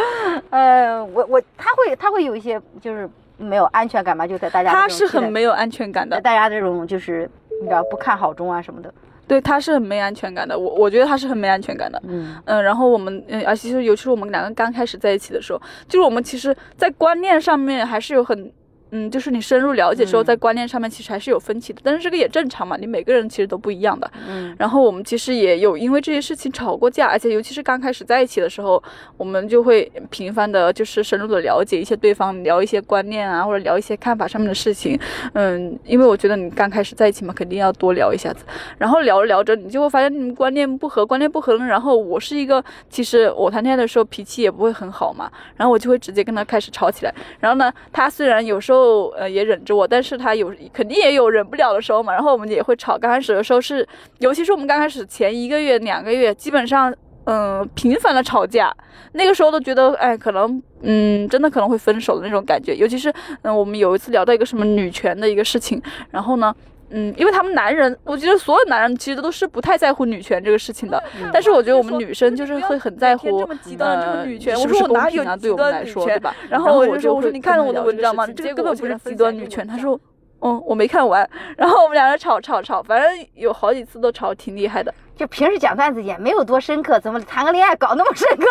[LAUGHS] 呃，我我他会他会有一些就是没有安全感嘛，就在大家他是很没有安全感的，大家这种就是你知道不看好中啊什么的。对，他是很没安全感的。我我觉得他是很没安全感的。嗯嗯，然后我们嗯，而且是尤其是我们两个刚开始在一起的时候，就是我们其实，在观念上面还是有很。嗯，就是你深入了解之后，嗯在观念上面其实还是有分歧的，但是这个也正常嘛，你每个人其实都不一样的。嗯然后我们其实也有因为这些事情吵过架，而且尤其是刚开始在一起的时候，我们就会频繁的，就是深入的了解一些对方，聊一些观念啊，或者聊一些看法上面的事情。嗯，因为我觉得你刚开始在一起嘛，肯定要多聊一下子。然后聊着聊着，你就会发现你们观念不合，观念不合了。然后我是一个，其实我谈恋爱的时候脾气也不会很好嘛，然后我就会直接跟他开始吵起来。然后呢，他虽然有时候就呃也忍着我，但是他有肯定也有忍不了的时候嘛。然后我们也会吵。刚开始的时候是，尤其是我们刚开始前一个月、两个月，基本上嗯频繁的吵架。那个时候都觉得，哎，可能嗯真的可能会分手的那种感觉。尤其是嗯我们有一次聊到一个什么女权的一个事情，然后呢。嗯，因为他们男人，我觉得所有男人其实都是不太在乎女权这个事情的，但是我觉得我们女生就是会很在乎这么极端的这个女权，呃我说我哪有极我们来说，端女权对？吧？然后我说我说你看了我的文章吗？这这个根本不是极端女权。他说嗯，我没看完。然后我们两人吵吵吵，反正有好几次都吵挺厉害的。就平时讲段子也没有多深刻，怎么谈个恋爱搞那么深刻？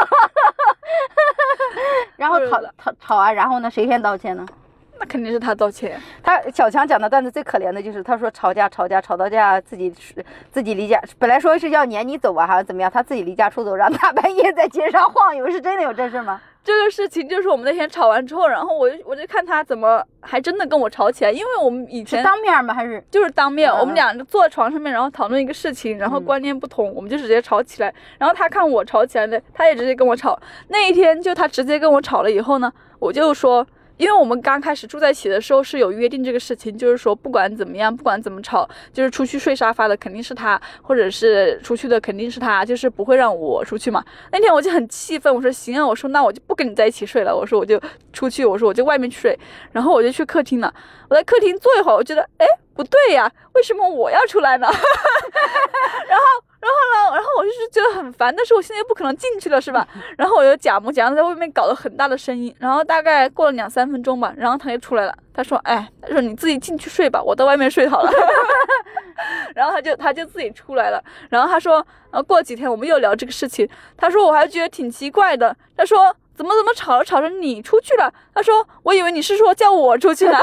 [LAUGHS] 然后吵吵吵完，然后呢，谁先道歉呢？那肯定是他道歉。他小强讲的段子最可怜的就是，他说吵架吵架吵到架，自己是自己离家，本来说是要撵你走啊，还是怎么样，他自己离家出走，然后大半夜在街上晃悠，是真的有这事吗？[LAUGHS] 这个事情就是我们那天吵完之后，然后我就我就看他怎么还真的跟我吵起来，因为我们以是前当面吗？还是就是当面，嗯我们俩就坐在床上面，然后讨论一个事情，然后嗯观念不同，我们就直接吵起来。然后他看我吵起来的，他也直接跟我吵。那一天就他直接跟我吵了以后呢，我就说。因为我们刚开始住在一起的时候是有约定这个事情，就是说不管怎么样，不管怎么吵，就是出去睡沙发的肯定是他，或者是出去的肯定是他，就是不会让我出去嘛。那天我就很气愤，我说行啊，我说那我就不跟你在一起睡了，我说我就出去，我说我就外面去睡，然后我就去客厅了。我在客厅坐一会儿，我觉得哎不对呀，为什么我要出来呢？[LAUGHS] 然后。然后呢，然后我就是觉得很烦，但是我现在又不可能进去了，是吧？[LAUGHS] 然后我就假模假样在外面搞了很大的声音，然后大概过了两三分钟吧，然后他就出来了，他说：“哎，他说你自己进去睡吧，我到外面睡好了。[LAUGHS] ”然后他就他就自己出来了，然后他说：“呃，过几天我们又聊这个事情。”他说：“我还觉得挺奇怪的。”他说：“怎么怎么吵着吵着你出去了？”他说：“我以为你是说叫我出去呢。[LAUGHS] ”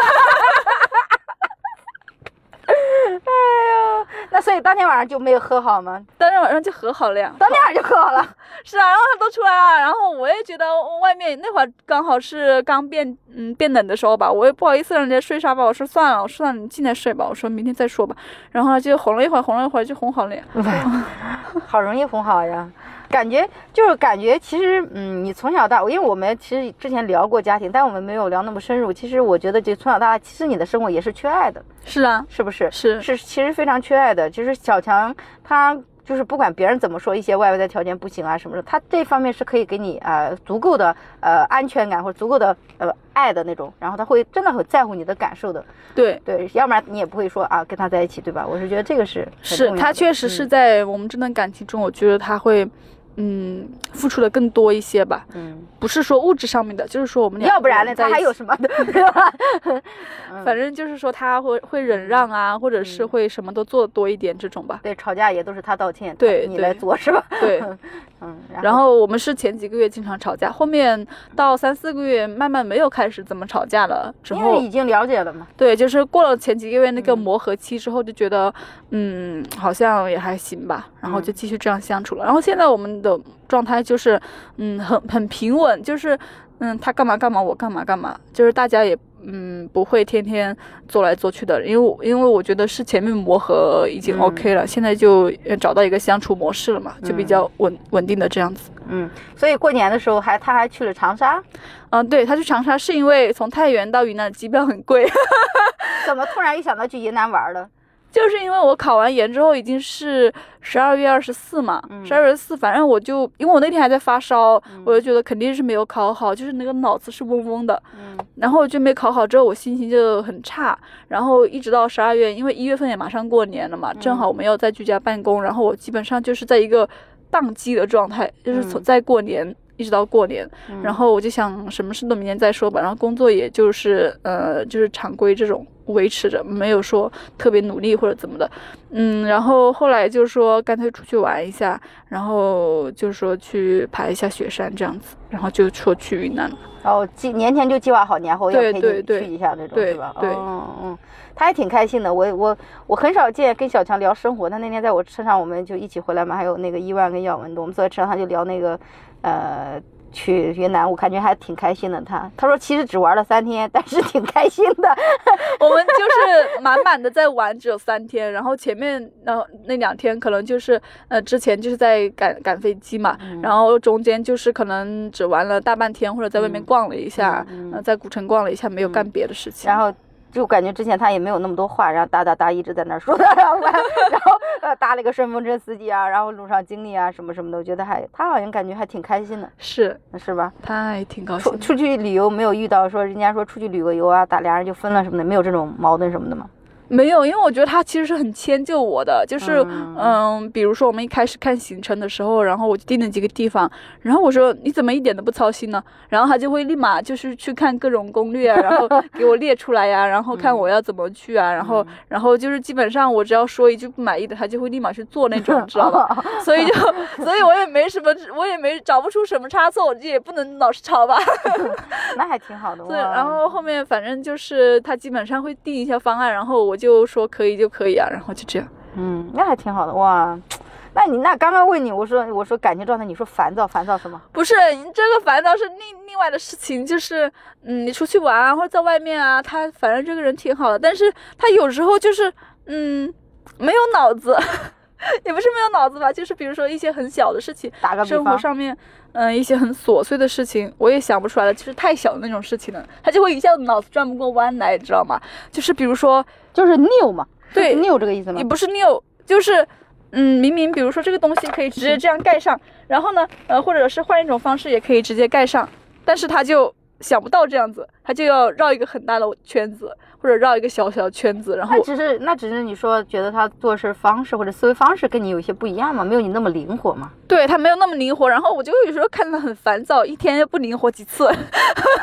那所以当天晚上就没有和好吗？当天晚上就和好了呀。当天晚上就和好了。是啊，然后他都出来了，然后我也觉得外面那会儿刚好是刚变嗯变冷的时候吧，我也不好意思让人家睡沙发，我说算了，我说算了，你进来睡吧，我说明天再说吧。然后呢就哄了一会儿，哄了一会儿就哄好了呀。[LAUGHS] 好容易哄好呀。感觉就是感觉，其实，嗯，你从小到，因为我们其实之前聊过家庭，但我们没有聊那么深入。其实我觉得，就从小到大，其实你的生活也是缺爱的，是啊，是不是？是是，其实非常缺爱的。就是小强他就是不管别人怎么说，一些外在条件不行啊什么的，他这方面是可以给你呃足够的呃安全感或者足够的呃爱的那种，然后他会真的很在乎你的感受的。对。对，要不然你也不会说啊跟他在一起，对吧？我是觉得这个是是他确实是嗯在我们这段感情中，我觉得他会，嗯，付出的更多一些吧。嗯，不是说物质上面的，就是说我们俩要不然呢，他还有什么的，[LAUGHS] 对吧？嗯反正就是说他会会忍让啊，或者是会什么都做的多一点这种吧。对，吵架也都是他道歉，对你来做是吧？对，[LAUGHS] 嗯，然后我们是前几个月经常吵架，后面到三四个月慢慢没有开始怎么吵架了。之后因为已经了解了嘛，对，就是过了前几个月那个嗯磨合期之后，就觉得嗯好像也还行吧，然后就继续这样相处了。然后现在我们的状态就是嗯很很平稳，就是嗯他干嘛干嘛我干嘛干嘛，就是大家也。嗯，不会天天做来做去的，因为我因为我觉得是前面磨合已经嗯 OK 了，现在就呃找到一个相处模式了嘛，就比嗯较稳稳定的这样子。嗯，所以过年的时候还他还去了长沙，嗯，对他去长沙是因为从太原到云南机票很贵，[LAUGHS] 怎么突然一想到去云南玩了？就是因为我考完研之后已经是十二月二十四嘛，嗯。十二月四，反正我就因为我那天还在发烧，我就觉得肯定是没有考好，就是那个脑子是嗡嗡的，嗯。然后就没考好之后我心情就很差，然后一直到十二月，因为一月份也马上过年了嘛，正好我们要在居家办公，然后我基本上就是在一个宕机的状态，就是从嗯在过年。一直到过年，然后我就想什么事都明年再说吧。然后工作也就是呃，就是常规这种维持着，没有说特别努力或者怎么的。嗯，然后后来就说干脆出去玩一下，然后就说去爬一下雪山这样子，然后就说去云南了。然后计年前就计划好年后要陪你去一下那种，对是吧？对嗯嗯，他还挺开心的。我我我很少见跟小强聊生活，他那天在我车上，我们就一起回来嘛，还有那个伊万跟耀文的，我们坐在车上他就聊那个呃。去云南，我感觉还挺开心的。他他说其实只玩了三天，但是挺开心的。[LAUGHS] 我们就是满满的在玩，只有三天，然后前面然后那两天可能就是呃之前就是在赶赶飞机嘛，嗯然后中间就是可能只玩了大半天，或者在外面逛了一下，嗯嗯呃在古城逛了一下，没有干别的事情。然后就感觉之前他也没有那么多话，然后哒哒哒一直在那儿说，[LAUGHS] 然后完然后呃搭了个顺风车司机啊，然后路上经历啊什么什么的，我觉得还他好像感觉还挺开心的，是，是吧？他还挺高兴。出出去旅游没有遇到说人家说出去旅个游啊，打俩人就分了什么的，没有这种矛盾什么的吗？没有，因为我觉得他其实是很迁就我的，就是嗯嗯比如说我们一开始看行程的时候，然后我就定了几个地方，然后我说你怎么一点都不操心呢？然后他就会立马就是去看各种攻略啊，然后给我列出来呀、然后看我要怎么去啊，然后然后就是基本上我只要说一句不满意的，他就会立马去做那种，知道吧？所以就 [LAUGHS] 所以我也没什么，我也没找不出什么差错，我就也不能老是吵吧。[LAUGHS] 那还挺好的。[LAUGHS] 对，哇然后后面反正就是他基本上会定一下方案，然后我就说可以就可以啊，然后就这样。嗯，那还挺好的哇。那你那刚刚问你，我说我说感情状态，你说烦躁烦躁什么？不是你这个烦躁是另另外的事情，就是嗯，你出去玩啊，或者在外面啊，他反正这个人挺好的，但是他有时候就是嗯没有脑子，[LAUGHS] 也不是没有脑子吧，就是比如说一些很小的事情，生活上面嗯一些很琐碎的事情，我也想不出来了，就是太小的那种事情了，他就会一下子脑子转不过弯来，你知道吗？就是比如说就是 new 嘛，对 new 这个意思吗也？不是 new，，就是嗯，明明比如说这个东西可以直接这样盖上，然后呢，呃，或者是换一种方式也可以直接盖上，但是它就想不到这样子，他就要绕一个很大的圈子，或者绕一个小小的圈子，然后那只是那只是你说觉得他做事方式或者思维方式跟你有一些不一样嘛，没有你那么灵活嘛。对他没有那么灵活，然后我就有时候看他很烦躁，一天不灵活几次，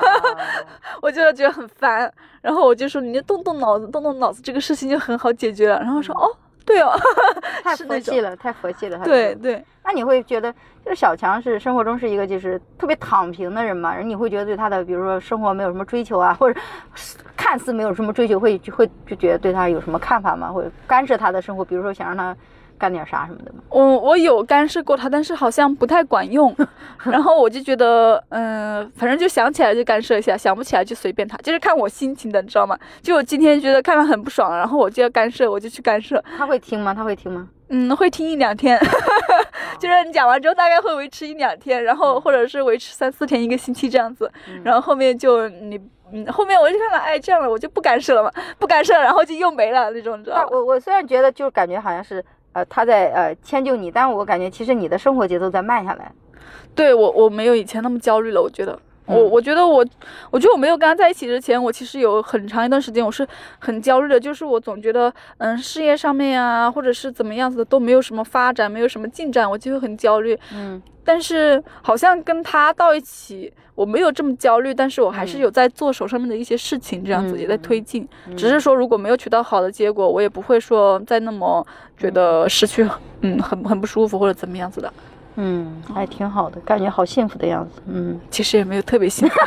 [LAUGHS] 我就觉得很烦，然后我就说你就动动脑子，动动脑子，这个事情就很好解决了，然后说哦，对哦，[LAUGHS] [LAUGHS] 太佛系了，太佛系了。他对对。那你会觉得，就是小强是生活中是一个就是特别躺平的人嘛？然后你会觉得对他的，比如说生活没有什么追求啊，[LAUGHS] 或者看似没有什么追求，会就会就觉得对他有什么看法吗？或者干涉他的生活，比如说想让他干点啥什么的吗？我我有干涉过他，但是好像不太管用。[LAUGHS] 然后我就觉得，嗯、反正就想起来就干涉一下，想不起来就随便他，就是看我心情的，你知道吗？就我今天觉得看他很不爽，然后我就要干涉，我就去干涉。他会听吗？他会听吗？嗯，会听一两天，[LAUGHS] 就是你讲完之后大概会维持一两天，然后或者是维持三四天、一个星期这样子，然后后面就你。嗯，后面我就看到，哎，这样了，我就不干涉了嘛，不干涉，然后就又没了那种，你知道我我虽然觉得就感觉好像是呃他在呃迁就你，但我感觉其实你的生活节奏在慢下来。对我我没有以前那么焦虑了，我觉得。我嗯我觉得我，我觉得我没有跟他在一起之前，我其实有很长一段时间我是很焦虑的，就是我总觉得，嗯，事业上面啊，或者是怎么样子的都没有什么发展，没有什么进展，我就会很焦虑。嗯，但是好像跟他到一起，我没有这么焦虑，但是我还是嗯有在做手上面的一些事情，这样子嗯也在推进。嗯只是说如果没有取到好的结果，我也不会说再那么觉得失去，嗯，很很不舒服或者怎么样子的。嗯，还挺好的，感觉好幸福的样子。嗯，其实也没有特别幸福。[LAUGHS]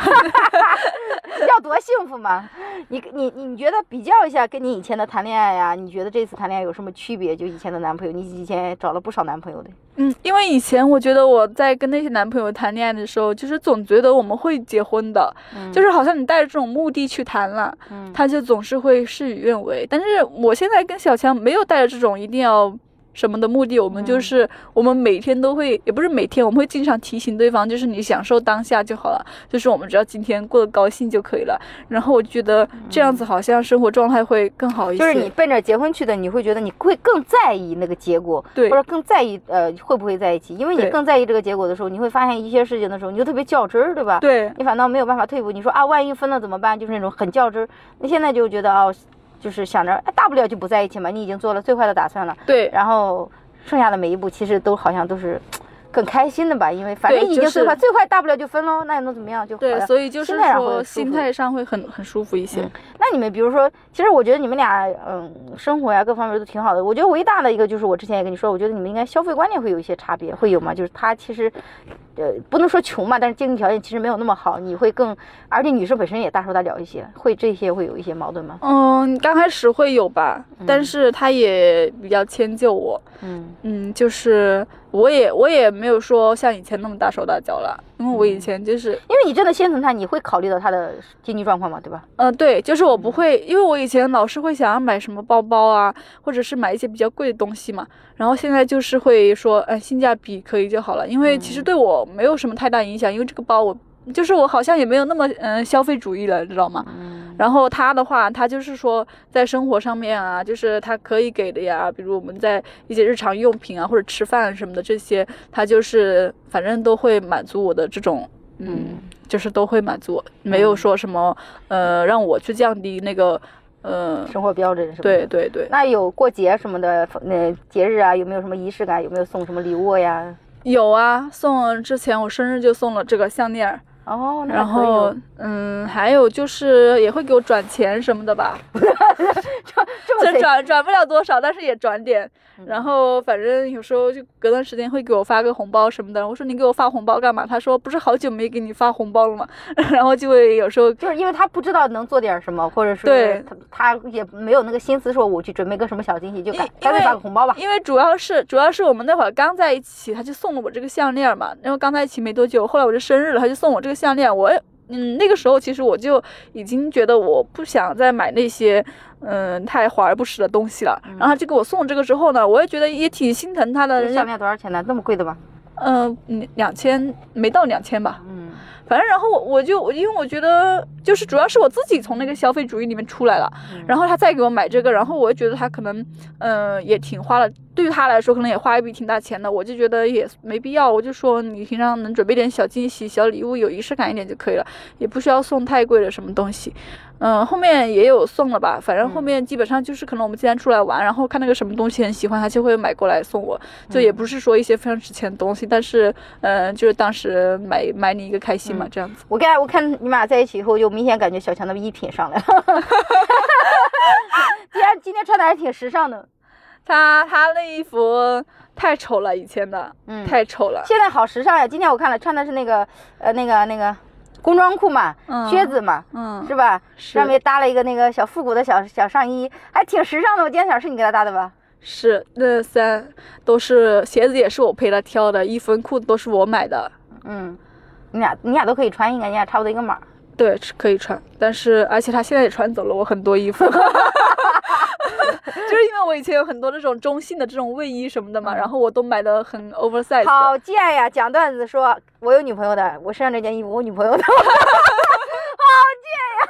要多幸福嘛？你你你觉得比较一下，跟你以前的谈恋爱呀、你觉得这次谈恋爱有什么区别？就以前的男朋友，你以前找了不少男朋友的。嗯，因为以前我觉得我在跟那些男朋友谈恋爱的时候，就是总觉得我们会结婚的，嗯就是好像你带着这种目的去谈了，嗯他就总是会事与愿违。但是我现在跟小强没有带着这种一定要。什么的目的，我们嗯就是我们每天都会，也不是每天，我们会经常提醒对方，就是你享受当下就好了，就是我们只要今天过得高兴就可以了。然后我觉得这样子好像生活状态会更好一些。嗯就是你奔着结婚去的，你会觉得你会更在意那个结果，对或者更在意呃会不会在一起，因为你更在意这个结果的时候，你会发现一些事情的时候，你就特别较真儿，对吧？对你反倒没有办法退步。你说啊，万一分了怎么办？就是那种很较真儿。那现在就觉得哦，就是想着，哎，大不了就不在一起嘛，你已经做了最坏的打算了，对。然后剩下的每一步其实都好像都是更开心的吧，因为反正已经最坏，最坏大不了就分喽，那又能怎么样？就对，所以就是说心态上会很很舒服一些。嗯那你们比如说，其实我觉得你们俩，嗯，生活呀各方面都挺好的。我觉得唯一大的一个就是我之前也跟你说，我觉得你们应该消费观念会有一些差别，会有吗？就是他其实，呃，不能说穷嘛，但是经济条件其实没有那么好，你会更，而且女生本身也大手大脚一些，会这些会有一些矛盾吗？嗯，刚开始会有吧，但是他也比较迁就我。嗯嗯，就是我也我也没有说像以前那么大手大脚了，因为我以前就是，因为你真的心疼他，你会考虑到他的经济状况嘛，对吧？呃，对，就是我不会，因为我以前老是会想要买什么包包啊，或者是买一些比较贵的东西嘛，然后现在就是会说，哎，性价比可以就好了，因为其实对我没有什么太大影响，因为这个包我就是我好像也没有那么嗯消费主义了，知道吗？嗯然后他的话，他就是说在生活上面啊，就是他可以给的呀，比如我们在一些日常用品啊，或者吃饭什么的这些，他就是反正都会满足我的这种，嗯，就是都会满足我，没有说什么呃让我去降低那个呃，生活标准什么的。对。对对，那有过节什么的，那节日啊，有没有什么仪式感？有没有送什么礼物呀？有啊，送之前我生日就送了这个项链儿，哦，然后哦嗯，还有就是也会给我转钱什么的吧。[LAUGHS] 这 [LAUGHS] 这么随转转不了多少，但是也转点。嗯然后反正有时候就隔段时间会给我发个红包什么的。我说你给我发红包干嘛？他说不是好久没给你发红包了吗？[LAUGHS] 然后就会有时候就是因为他不知道能做点什么，或者是对他他也没有那个心思说我去准备个什么小惊喜，就干因干脆发个红包吧。因为主要是主要是我们那会儿刚在一起，他就送了我这个项链嘛。然后刚在一起没多久，后来我就生日了，他就送我这个项链。我也嗯那个时候其实我就已经觉得我不想再买那些嗯太华而不实的东西了。然后他就给我送这个之后呢，我也觉得也挺心疼他的。项链多少钱呢？那么贵的吗？嗯两千没到两千吧。嗯反正然后我我就我因为我觉得就是主要是我自己从那个消费主义里面出来了，嗯然后他再给我买这个，然后我就觉得他可能嗯、呃也挺花了，对于他来说可能也花一笔挺大钱的，我就觉得也没必要，我就说你平常能准备点小惊喜、小礼物，有仪式感一点就可以了，也不需要送太贵的什么东西。嗯，后面也有送了吧，反正后面基本上就是可能我们今天出来玩，然后看那个什么东西很喜欢，他就会买过来送我，就也不是说一些非常值钱的东西，但是嗯、呃就是当时买买你一个开心嘛，这样子。我跟我看你们俩在一起以后，就明显感觉小强的衣品上来了。[LAUGHS] 今天今天穿的还挺时尚的，他他那衣服太丑了，以前的，嗯太丑了。现在好时尚呀！今天我看了，穿的是那个呃那个那个工装裤嘛，嗯靴子嘛，嗯，是吧？是上面搭了一个那个小复古的小小上衣，还挺时尚的。我今天早上是你给他搭的吧？是那三都是鞋子也是我陪他挑的，衣服裤子都是我买的。嗯，你俩你俩都可以穿，应该你俩差不多一个码儿。对，可以穿，但是而且他现在也穿走了我很多衣服，[LAUGHS] 就是因为我以前有很多那种中性的这种卫衣什么的嘛，然后我都买的很 oversize。好贱呀！讲段子说我有女朋友的，我身上这件衣服我女朋友的，[LAUGHS] 好贱呀！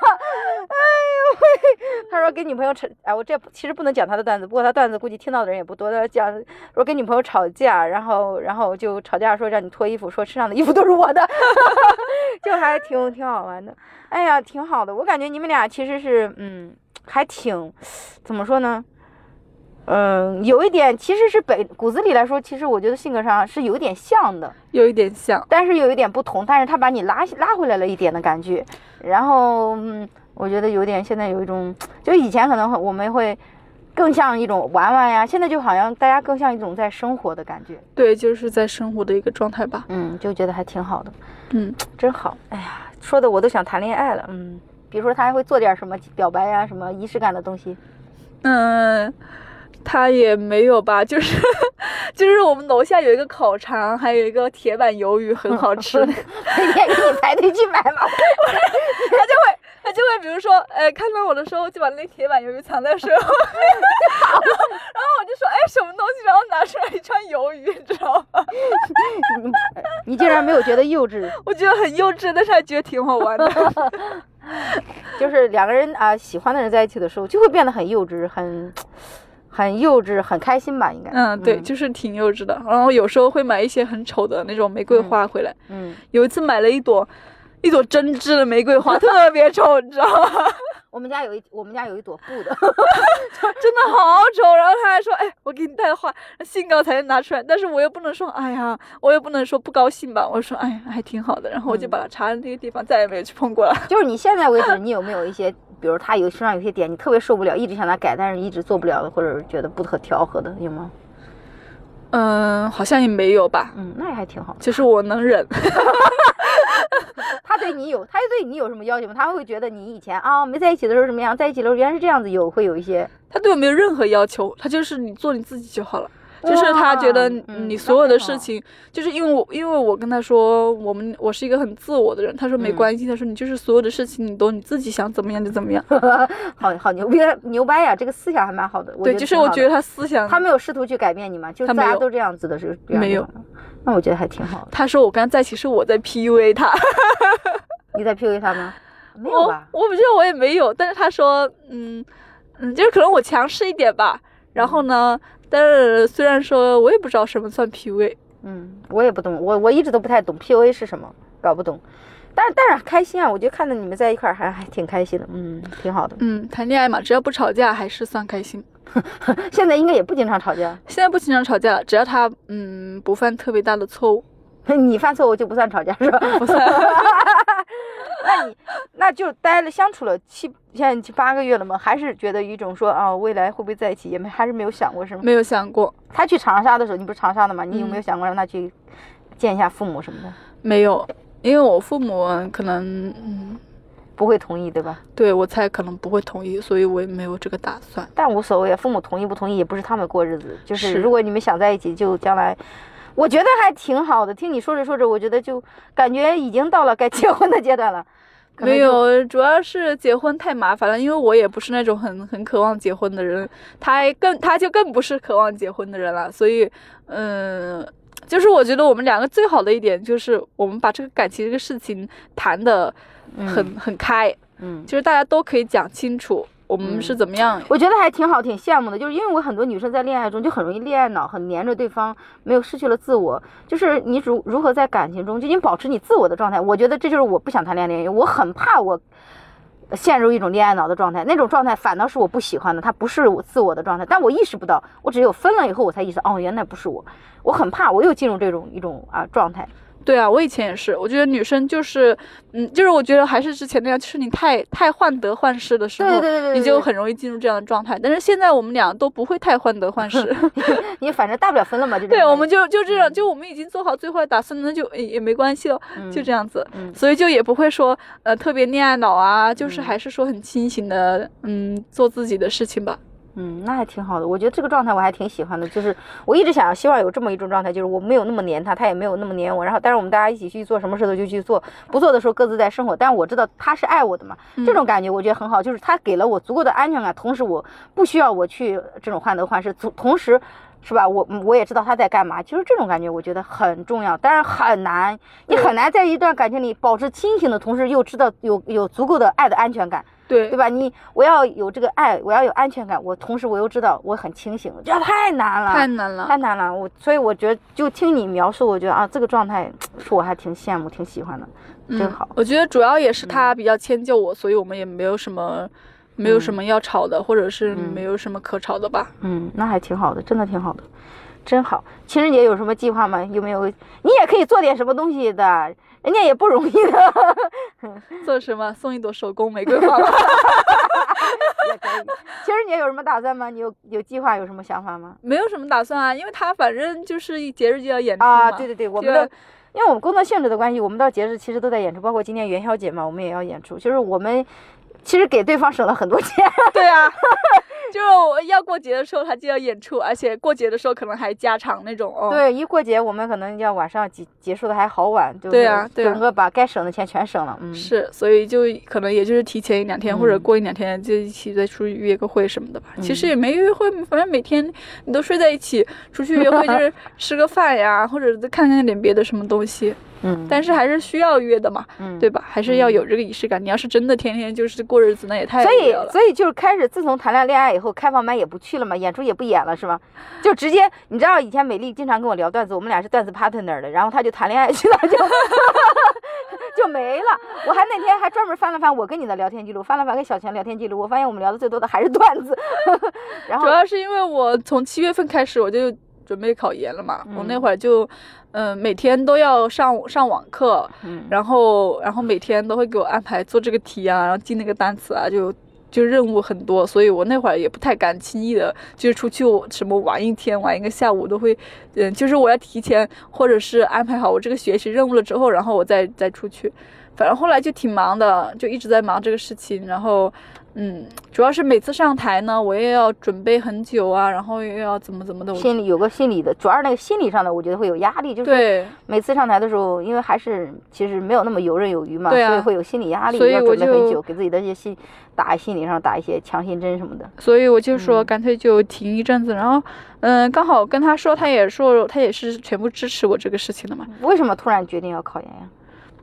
哎呦喂！他说跟女朋友吵，哎，我这其实不能讲他的段子，不过他段子估计听到的人也不多。他讲说跟女朋友吵架，然后然后就吵架说让你脱衣服，说身上的衣服都是我的，[LAUGHS] 就还挺挺好玩的。哎呀，挺好的，我感觉你们俩其实是嗯，还挺怎么说呢？嗯，有一点其实是本骨子里来说，其实我觉得性格上是有一点像的，有一点像，但是有一点不同。但是他把你拉拉回来了一点的感觉，然后嗯，我觉得有点现在有一种，就以前可能会我们会更像一种玩玩呀，现在就好像大家更像一种在生活的感觉，对，就是在生活的一个状态吧。嗯，就觉得还挺好的，嗯，[TSK] 真好。哎呀，说的我都想谈恋爱了，嗯。比如说他还会做点什么表白呀、什么仪式感的东西，嗯，他也没有吧，就是 [LAUGHS] 就是我们楼下有一个烤肠，还有一个铁板鱿鱼，很好吃。[LAUGHS] 每天给你排队去买嘛。[LAUGHS] 他就会他就会比如说，呃，看到我的时候就把那铁板鱿鱼藏在身后 [LAUGHS] 面，然后我就说，哎，什么东西？然后拿出来一串鱿鱼，你知道吗？你 [LAUGHS] 你竟然没有觉得幼稚？[LAUGHS] 我觉得很幼稚，但是还觉得挺好玩的。就是两个人啊、喜欢的人在一起的时候，就会变得很幼稚，很很幼稚，很开心吧？应该。嗯，对，就是挺幼稚的。然后有时候会买一些很丑的那种玫瑰花回来。嗯，有一次买了一朵一朵针织的玫瑰花，特别丑，你知道吗？[LAUGHS] 我们家有一我们家有一朵布的，[LAUGHS] 真的好丑。然后他还说：“哎，我给你带花，兴高采烈拿出来。”但是我又不能说：“哎呀，我又不能说不高兴吧。”我说：“哎呀，还挺好的。”然后我就把它插在那个地方，再也没有去碰过了。就是你现在为止，[LAUGHS] 你有没有一些，比如他有身上有些点你特别受不了，一直想他改，但是一直做不了的，或者是觉得不可调和的，有吗？嗯，好像也没有吧，嗯，那也还挺好。其实我能忍。[LAUGHS] 他对你有，他对你有什么要求吗？他会觉得你以前啊没在一起的时候什么样，在一起的时候原来是这样子，有会有一些。他对我没有任何要求，他就是你做你自己就好了。就是他觉得你所有的事情，就是因为我因为我跟他说，我们我是一个很自我的人，他说没嗯关系，他说你就是所有的事情你都你自己想怎么样就怎么样。[LAUGHS] 好好牛逼牛掰呀！这个思想还蛮好的。对，就是我觉得得他思想，他没有试图去改变你嘛，就大家都这样子的是没有。那我觉得还挺好的。他说我跟他在一起是我在 PUA 他，[LAUGHS] 你在 PUA 他吗？没有我吧？我不知道我也没有，但是他说嗯嗯，就是可能我强势一点吧。然后呢，但是虽然说我也不知道什么算 PUA，嗯，我也不懂，我我一直都不太懂 PUA 是什么，搞不懂。但是但是开心啊，我觉得看着你们在一块儿还还挺开心的，嗯，挺好的。嗯，谈恋爱嘛，只要不吵架还是算开心。[LAUGHS] 现在应该也不经常吵架，现在不经常吵架了，只要他嗯不犯特别大的错误，[LAUGHS] 你犯错误就不算吵架是吧？[LAUGHS] 不算。那你那就待了相处了七现在七八个月了吗？还是觉得有一种说啊未来会不会在一起，也没还是没有想过是吗？没有想过，他去长沙的时候，你不是长沙的吗？你有没有嗯想过让他去见一下父母什么的？没有，因为我父母可能嗯不会同意对吧？对我猜可能不会同意，所以我也没有这个打算。但无所谓，父母同意不同意也不是他们过日子，就是是如果你们想在一起，就将来，我觉得还挺好的。听你说着说着，我觉得就感觉已经到了该结婚的阶段了。没，有，主要是结婚太麻烦了，因为我也不是那种很很渴望结婚的人，他还更他就更不是渴望结婚的人了，所以嗯。就是我觉得我们两个最好的一点就是我们把这个感情这个事情谈的很、很开，嗯，就是大家都可以讲清楚我们是怎么样。我觉得还挺好，挺羡慕的。就是因为我很多女生在恋爱中就很容易恋爱脑，很黏着对方，没有失去了自我。就是你如如何在感情中，就你保持你自我的状态。我觉得这就是我不想谈恋爱的原因。我很怕我陷入一种恋爱脑的状态，那种状态反倒是我不喜欢的，它不是我自我的状态。但我意识不到，我只有分了以后，我才意识，哦，原来不是我。我很怕我又进入这种一种啊状态。对啊，我以前也是，我觉得女生就是，嗯，就是我觉得还是之前那样，就是你太太患得患失的时候，对对对对对你就很容易进入这样的状态。但是现在我们俩都不会太患得患失，[LAUGHS] 你反正大不了分了嘛，对，我们就就这样，就我们已经做好最坏打算，那就也也没关系了，就这样子，嗯。所以就也不会说呃特别恋爱脑啊，就是嗯。还是说很清醒的，嗯，做自己的事情吧。嗯，那还挺好的。我觉得这个状态我还挺喜欢的，就是我一直想要希望有这么一种状态，就是我没有那么黏他，他也没有那么黏我，然后但是我们大家一起去做什么事都就去做，不做的时候各自在生活。但是我知道他是爱我的嘛，这种感觉我觉得很好，就是他给了我足够的安全感，同时我不需要我去这种患得患失，同同时。是吧？我我也知道他在干嘛，就是这种感觉，我觉得很重要，但是很难，你很难在一段感情里保持清醒的同时，又知道有有足够的爱的安全感。对对吧？你我要有这个爱，我要有安全感，我同时我又知道我很清醒，这太难了，太难了太难了。我所以我觉得，就听你描述，我觉得啊，这个状态是我还挺羡慕、挺喜欢的，真嗯好。我觉得主要也是他比较迁就我，所以我们也没有什么。没有什么要吵的，或者是没有什么可吵的吧？嗯，那还挺好的，真的挺好的，真好。情人节有什么计划吗？有没有？你也可以做点什么东西的，人家也不容易的。[LAUGHS] 做什么？送一朵手工玫瑰花吧。[LAUGHS] 也可以。情人节有什么打算吗？你有有计划？有什么想法吗？没有什么打算啊，因为他反正就是一节日就要演出嘛。啊，对对对，我们的，因为我们工作性质的关系，我们到节日其实都在演出，包括今年元宵节嘛，我们也要演出，就是我们其实给对方省了很多钱。对啊，[LAUGHS] 就是我要过节的时候他就要演出，而且过节的时候可能还加长那种哦。对，一过节我们可能要晚上结结束的还好晚，就是对啊对啊整个把该省的钱全省了。嗯，是，所以就可能也就是提前一两天、或者嗯过一两天就一起再出去约个会什么的吧。其实也没约会，反正每天你都睡在一起，出去约会就 [LAUGHS] 是吃个饭呀，或者看看点别的什么东西。嗯，但是还是需要约的嘛，嗯对吧？还是要有这个仪式感。你要是真的天天就是过日子，那也太所以。所以就是开始，自从谈了恋爱以后，开放麦也不去了嘛，演出也不演了，是吗？就直接，你知道以前美丽经常跟我聊段子，我们俩是段子 partner 的，然后他就谈恋爱去了，就 [LAUGHS] 就没了。我还那天还专门翻了翻我跟你的聊天记录，翻了翻跟小钱聊天记录，我发现我们聊的最多的还是段子。[LAUGHS] 然后主要是因为我从七月份开始我就准备考研了嘛，我那会儿就，嗯、每天都要上上网课，嗯然后然后每天都会给我安排做这个题啊，然后记那个单词啊，就就任务很多，所以我那会儿也不太敢轻易的，就是出去什么玩一天、玩一个下午都会，嗯，就是我要提前或者是安排好我这个学习任务了之后，然后我再再出去。反正后来就挺忙的，就一直在忙这个事情，然后。嗯，主要是每次上台呢，我也要准备很久啊，然后又要怎么怎么的。心里有个心理的，主要是那个心理上的，我觉得会有压力。就是对每次上台的时候，因为还是其实没有那么游刃有余嘛，对啊所以会有心理压力，所以要我就准备很久，给自己的一些心打心理上打一些强心针什么的。所以我就说嗯干脆就停一阵子，然后嗯，刚好跟他说，他也说他也是全部支持我这个事情的嘛。为什么突然决定要考研呀？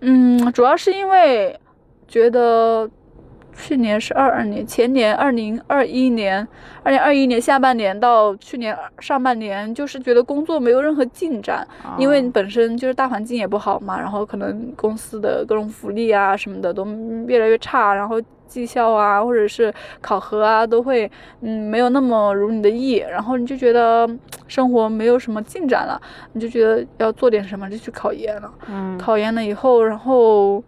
嗯，主要是因为觉得去年是二二年，前年二零二一年，二零二一年下半年到去年上半年，就是觉得工作没有任何进展，因为哦本身就是大环境也不好嘛，然后可能公司的各种福利啊什么的都越来越差，然后绩效啊或者是考核啊都会嗯没有那么如你的意，然后你就觉得嗯生活没有什么进展了，你就觉得要做点什么，就去考研了。嗯，考研了以后，然后，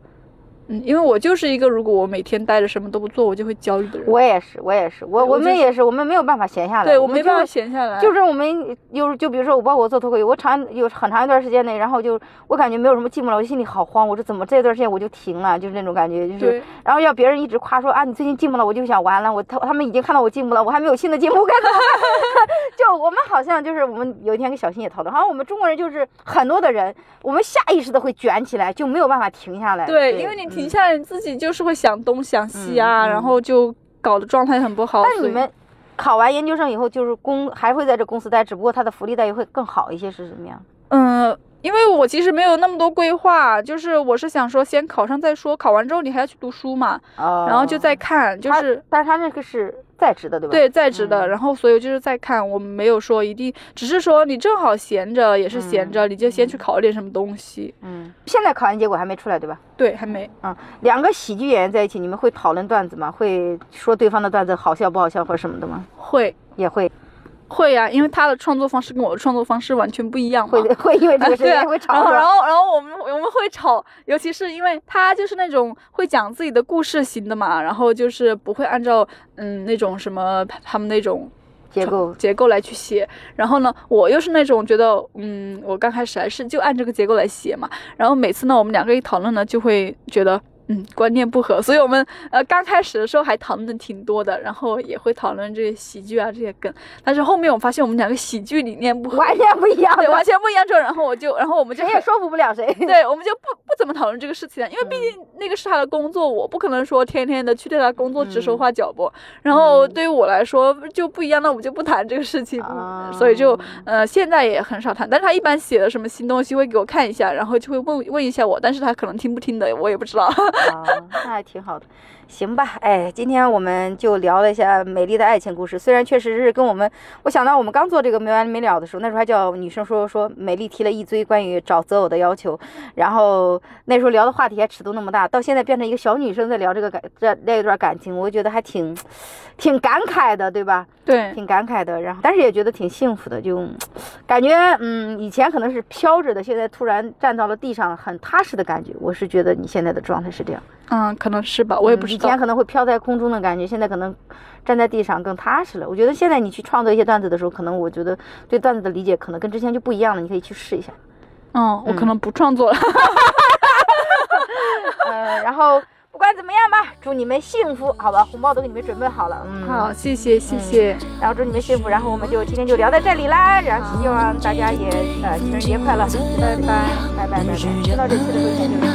嗯，因为我就是一个如果我每天待着什么都不做，我就会焦虑的人。我也是，我也是，我我们也是，我们没有办法闲下来，对我没办法闲下来，就是我们有就比如说我包括我做脱口秀，我长有很长一段时间内，然后就我感觉没有什么进步了，我心里好慌，我说怎么这段时间我就停了，就是那种感觉，就是对然后要别人一直夸说啊你最近进步了，我就想完了，我他他们已经看到我进步了，我还没有新的进步，该怎么办？就我们好像就是我们有一天跟小新也讨论，好像我们中国人就是很多的人，我们下意识的会卷起来，就没有办法停下来。对，因为你停下来，你自己就是会想东想西啊，然后就搞得状态很不好。所以但你们考完研究生以后，就是公还会在这公司待，只不过他的福利待遇会更好一些，是什么样？嗯。因为我其实没有那么多规划，就是我是想说先考上再说，考完之后你还要去读书嘛，哦，然后就再看，就是但是他那个是在职的，对吧？对，在职的，嗯然后所以就是在看，我们没有说一定，只是说你正好闲着，也是闲着，你就先去考点什么东西。嗯，现在考研结果还没出来，对吧？对，还没。嗯，两个喜剧演员在一起，你们会讨论段子吗？会说对方的段子好笑不好笑或者什么的吗？会也会，会呀、因为他的创作方式跟我的创作方式完全不一样嘛。会 [LAUGHS] 会因为这个事对啊情会吵然后，然后，然后我们我们会吵，尤其是因为他就是那种会讲自己的故事型的嘛，然后就是不会按照嗯那种什么他们那种结构结构来去写。然后呢，我又是那种觉得嗯，我刚开始还是就按这个结构来写嘛。然后每次呢，我们两个一讨论呢，就会觉得。嗯，观念不合，所以我们呃刚开始的时候还讨论的挺多的，然后也会讨论这些喜剧啊这些梗，但是后面我发现我们两个喜剧理念不合，完全不一样，对完全不一样之后，然后我就然后我们就很谁也说服不了谁。对，我们就不不怎么讨论这个事情了，因为毕竟那个是他的工作，我不可能说天天的去对他工作指手画脚不。然后对于我来说就不一样，那我们就不谈这个事情，啊所以就呃现在也很少谈。但是他一般写的什么新东西会给我看一下，然后就会问问一下我，但是他可能听不听的我也不知道。哦，那还挺好的。行吧，哎，今天我们就聊了一下美丽的爱情故事。虽然确实是跟我们，我想到我们刚做这个没完没了的时候，那时候还叫女生说说美丽提了一堆关于找择偶的要求，然后那时候聊的话题还尺度那么大，到现在变成一个小女生在聊这个感这那一段感情，我觉得还挺挺感慨的，对吧？对，挺感慨的，然后但是也觉得挺幸福的，就感觉嗯，以前可能是飘着的，现在突然站到了地上，很踏实的感觉。我是觉得你现在的状态是这样，嗯，可能是吧，我也不知道嗯以前。可能会飘在空中的感觉，现在可能站在地上更踏实了。我觉得现在你去创作一些段子的时候，可能我觉得对段子的理解可能跟之前就不一样了，你可以去试一下。嗯，我可能不创作了。[LAUGHS] 呃，然后不管怎么样吧，祝你们幸福，好吧？红包都给你们准备好了，嗯，好，谢谢，谢谢，然后祝你们幸福，然后我们就今天就聊到这里啦，然后希望大家也呃情人节快乐，拜拜，拜拜，拜拜，听到这期的都记得。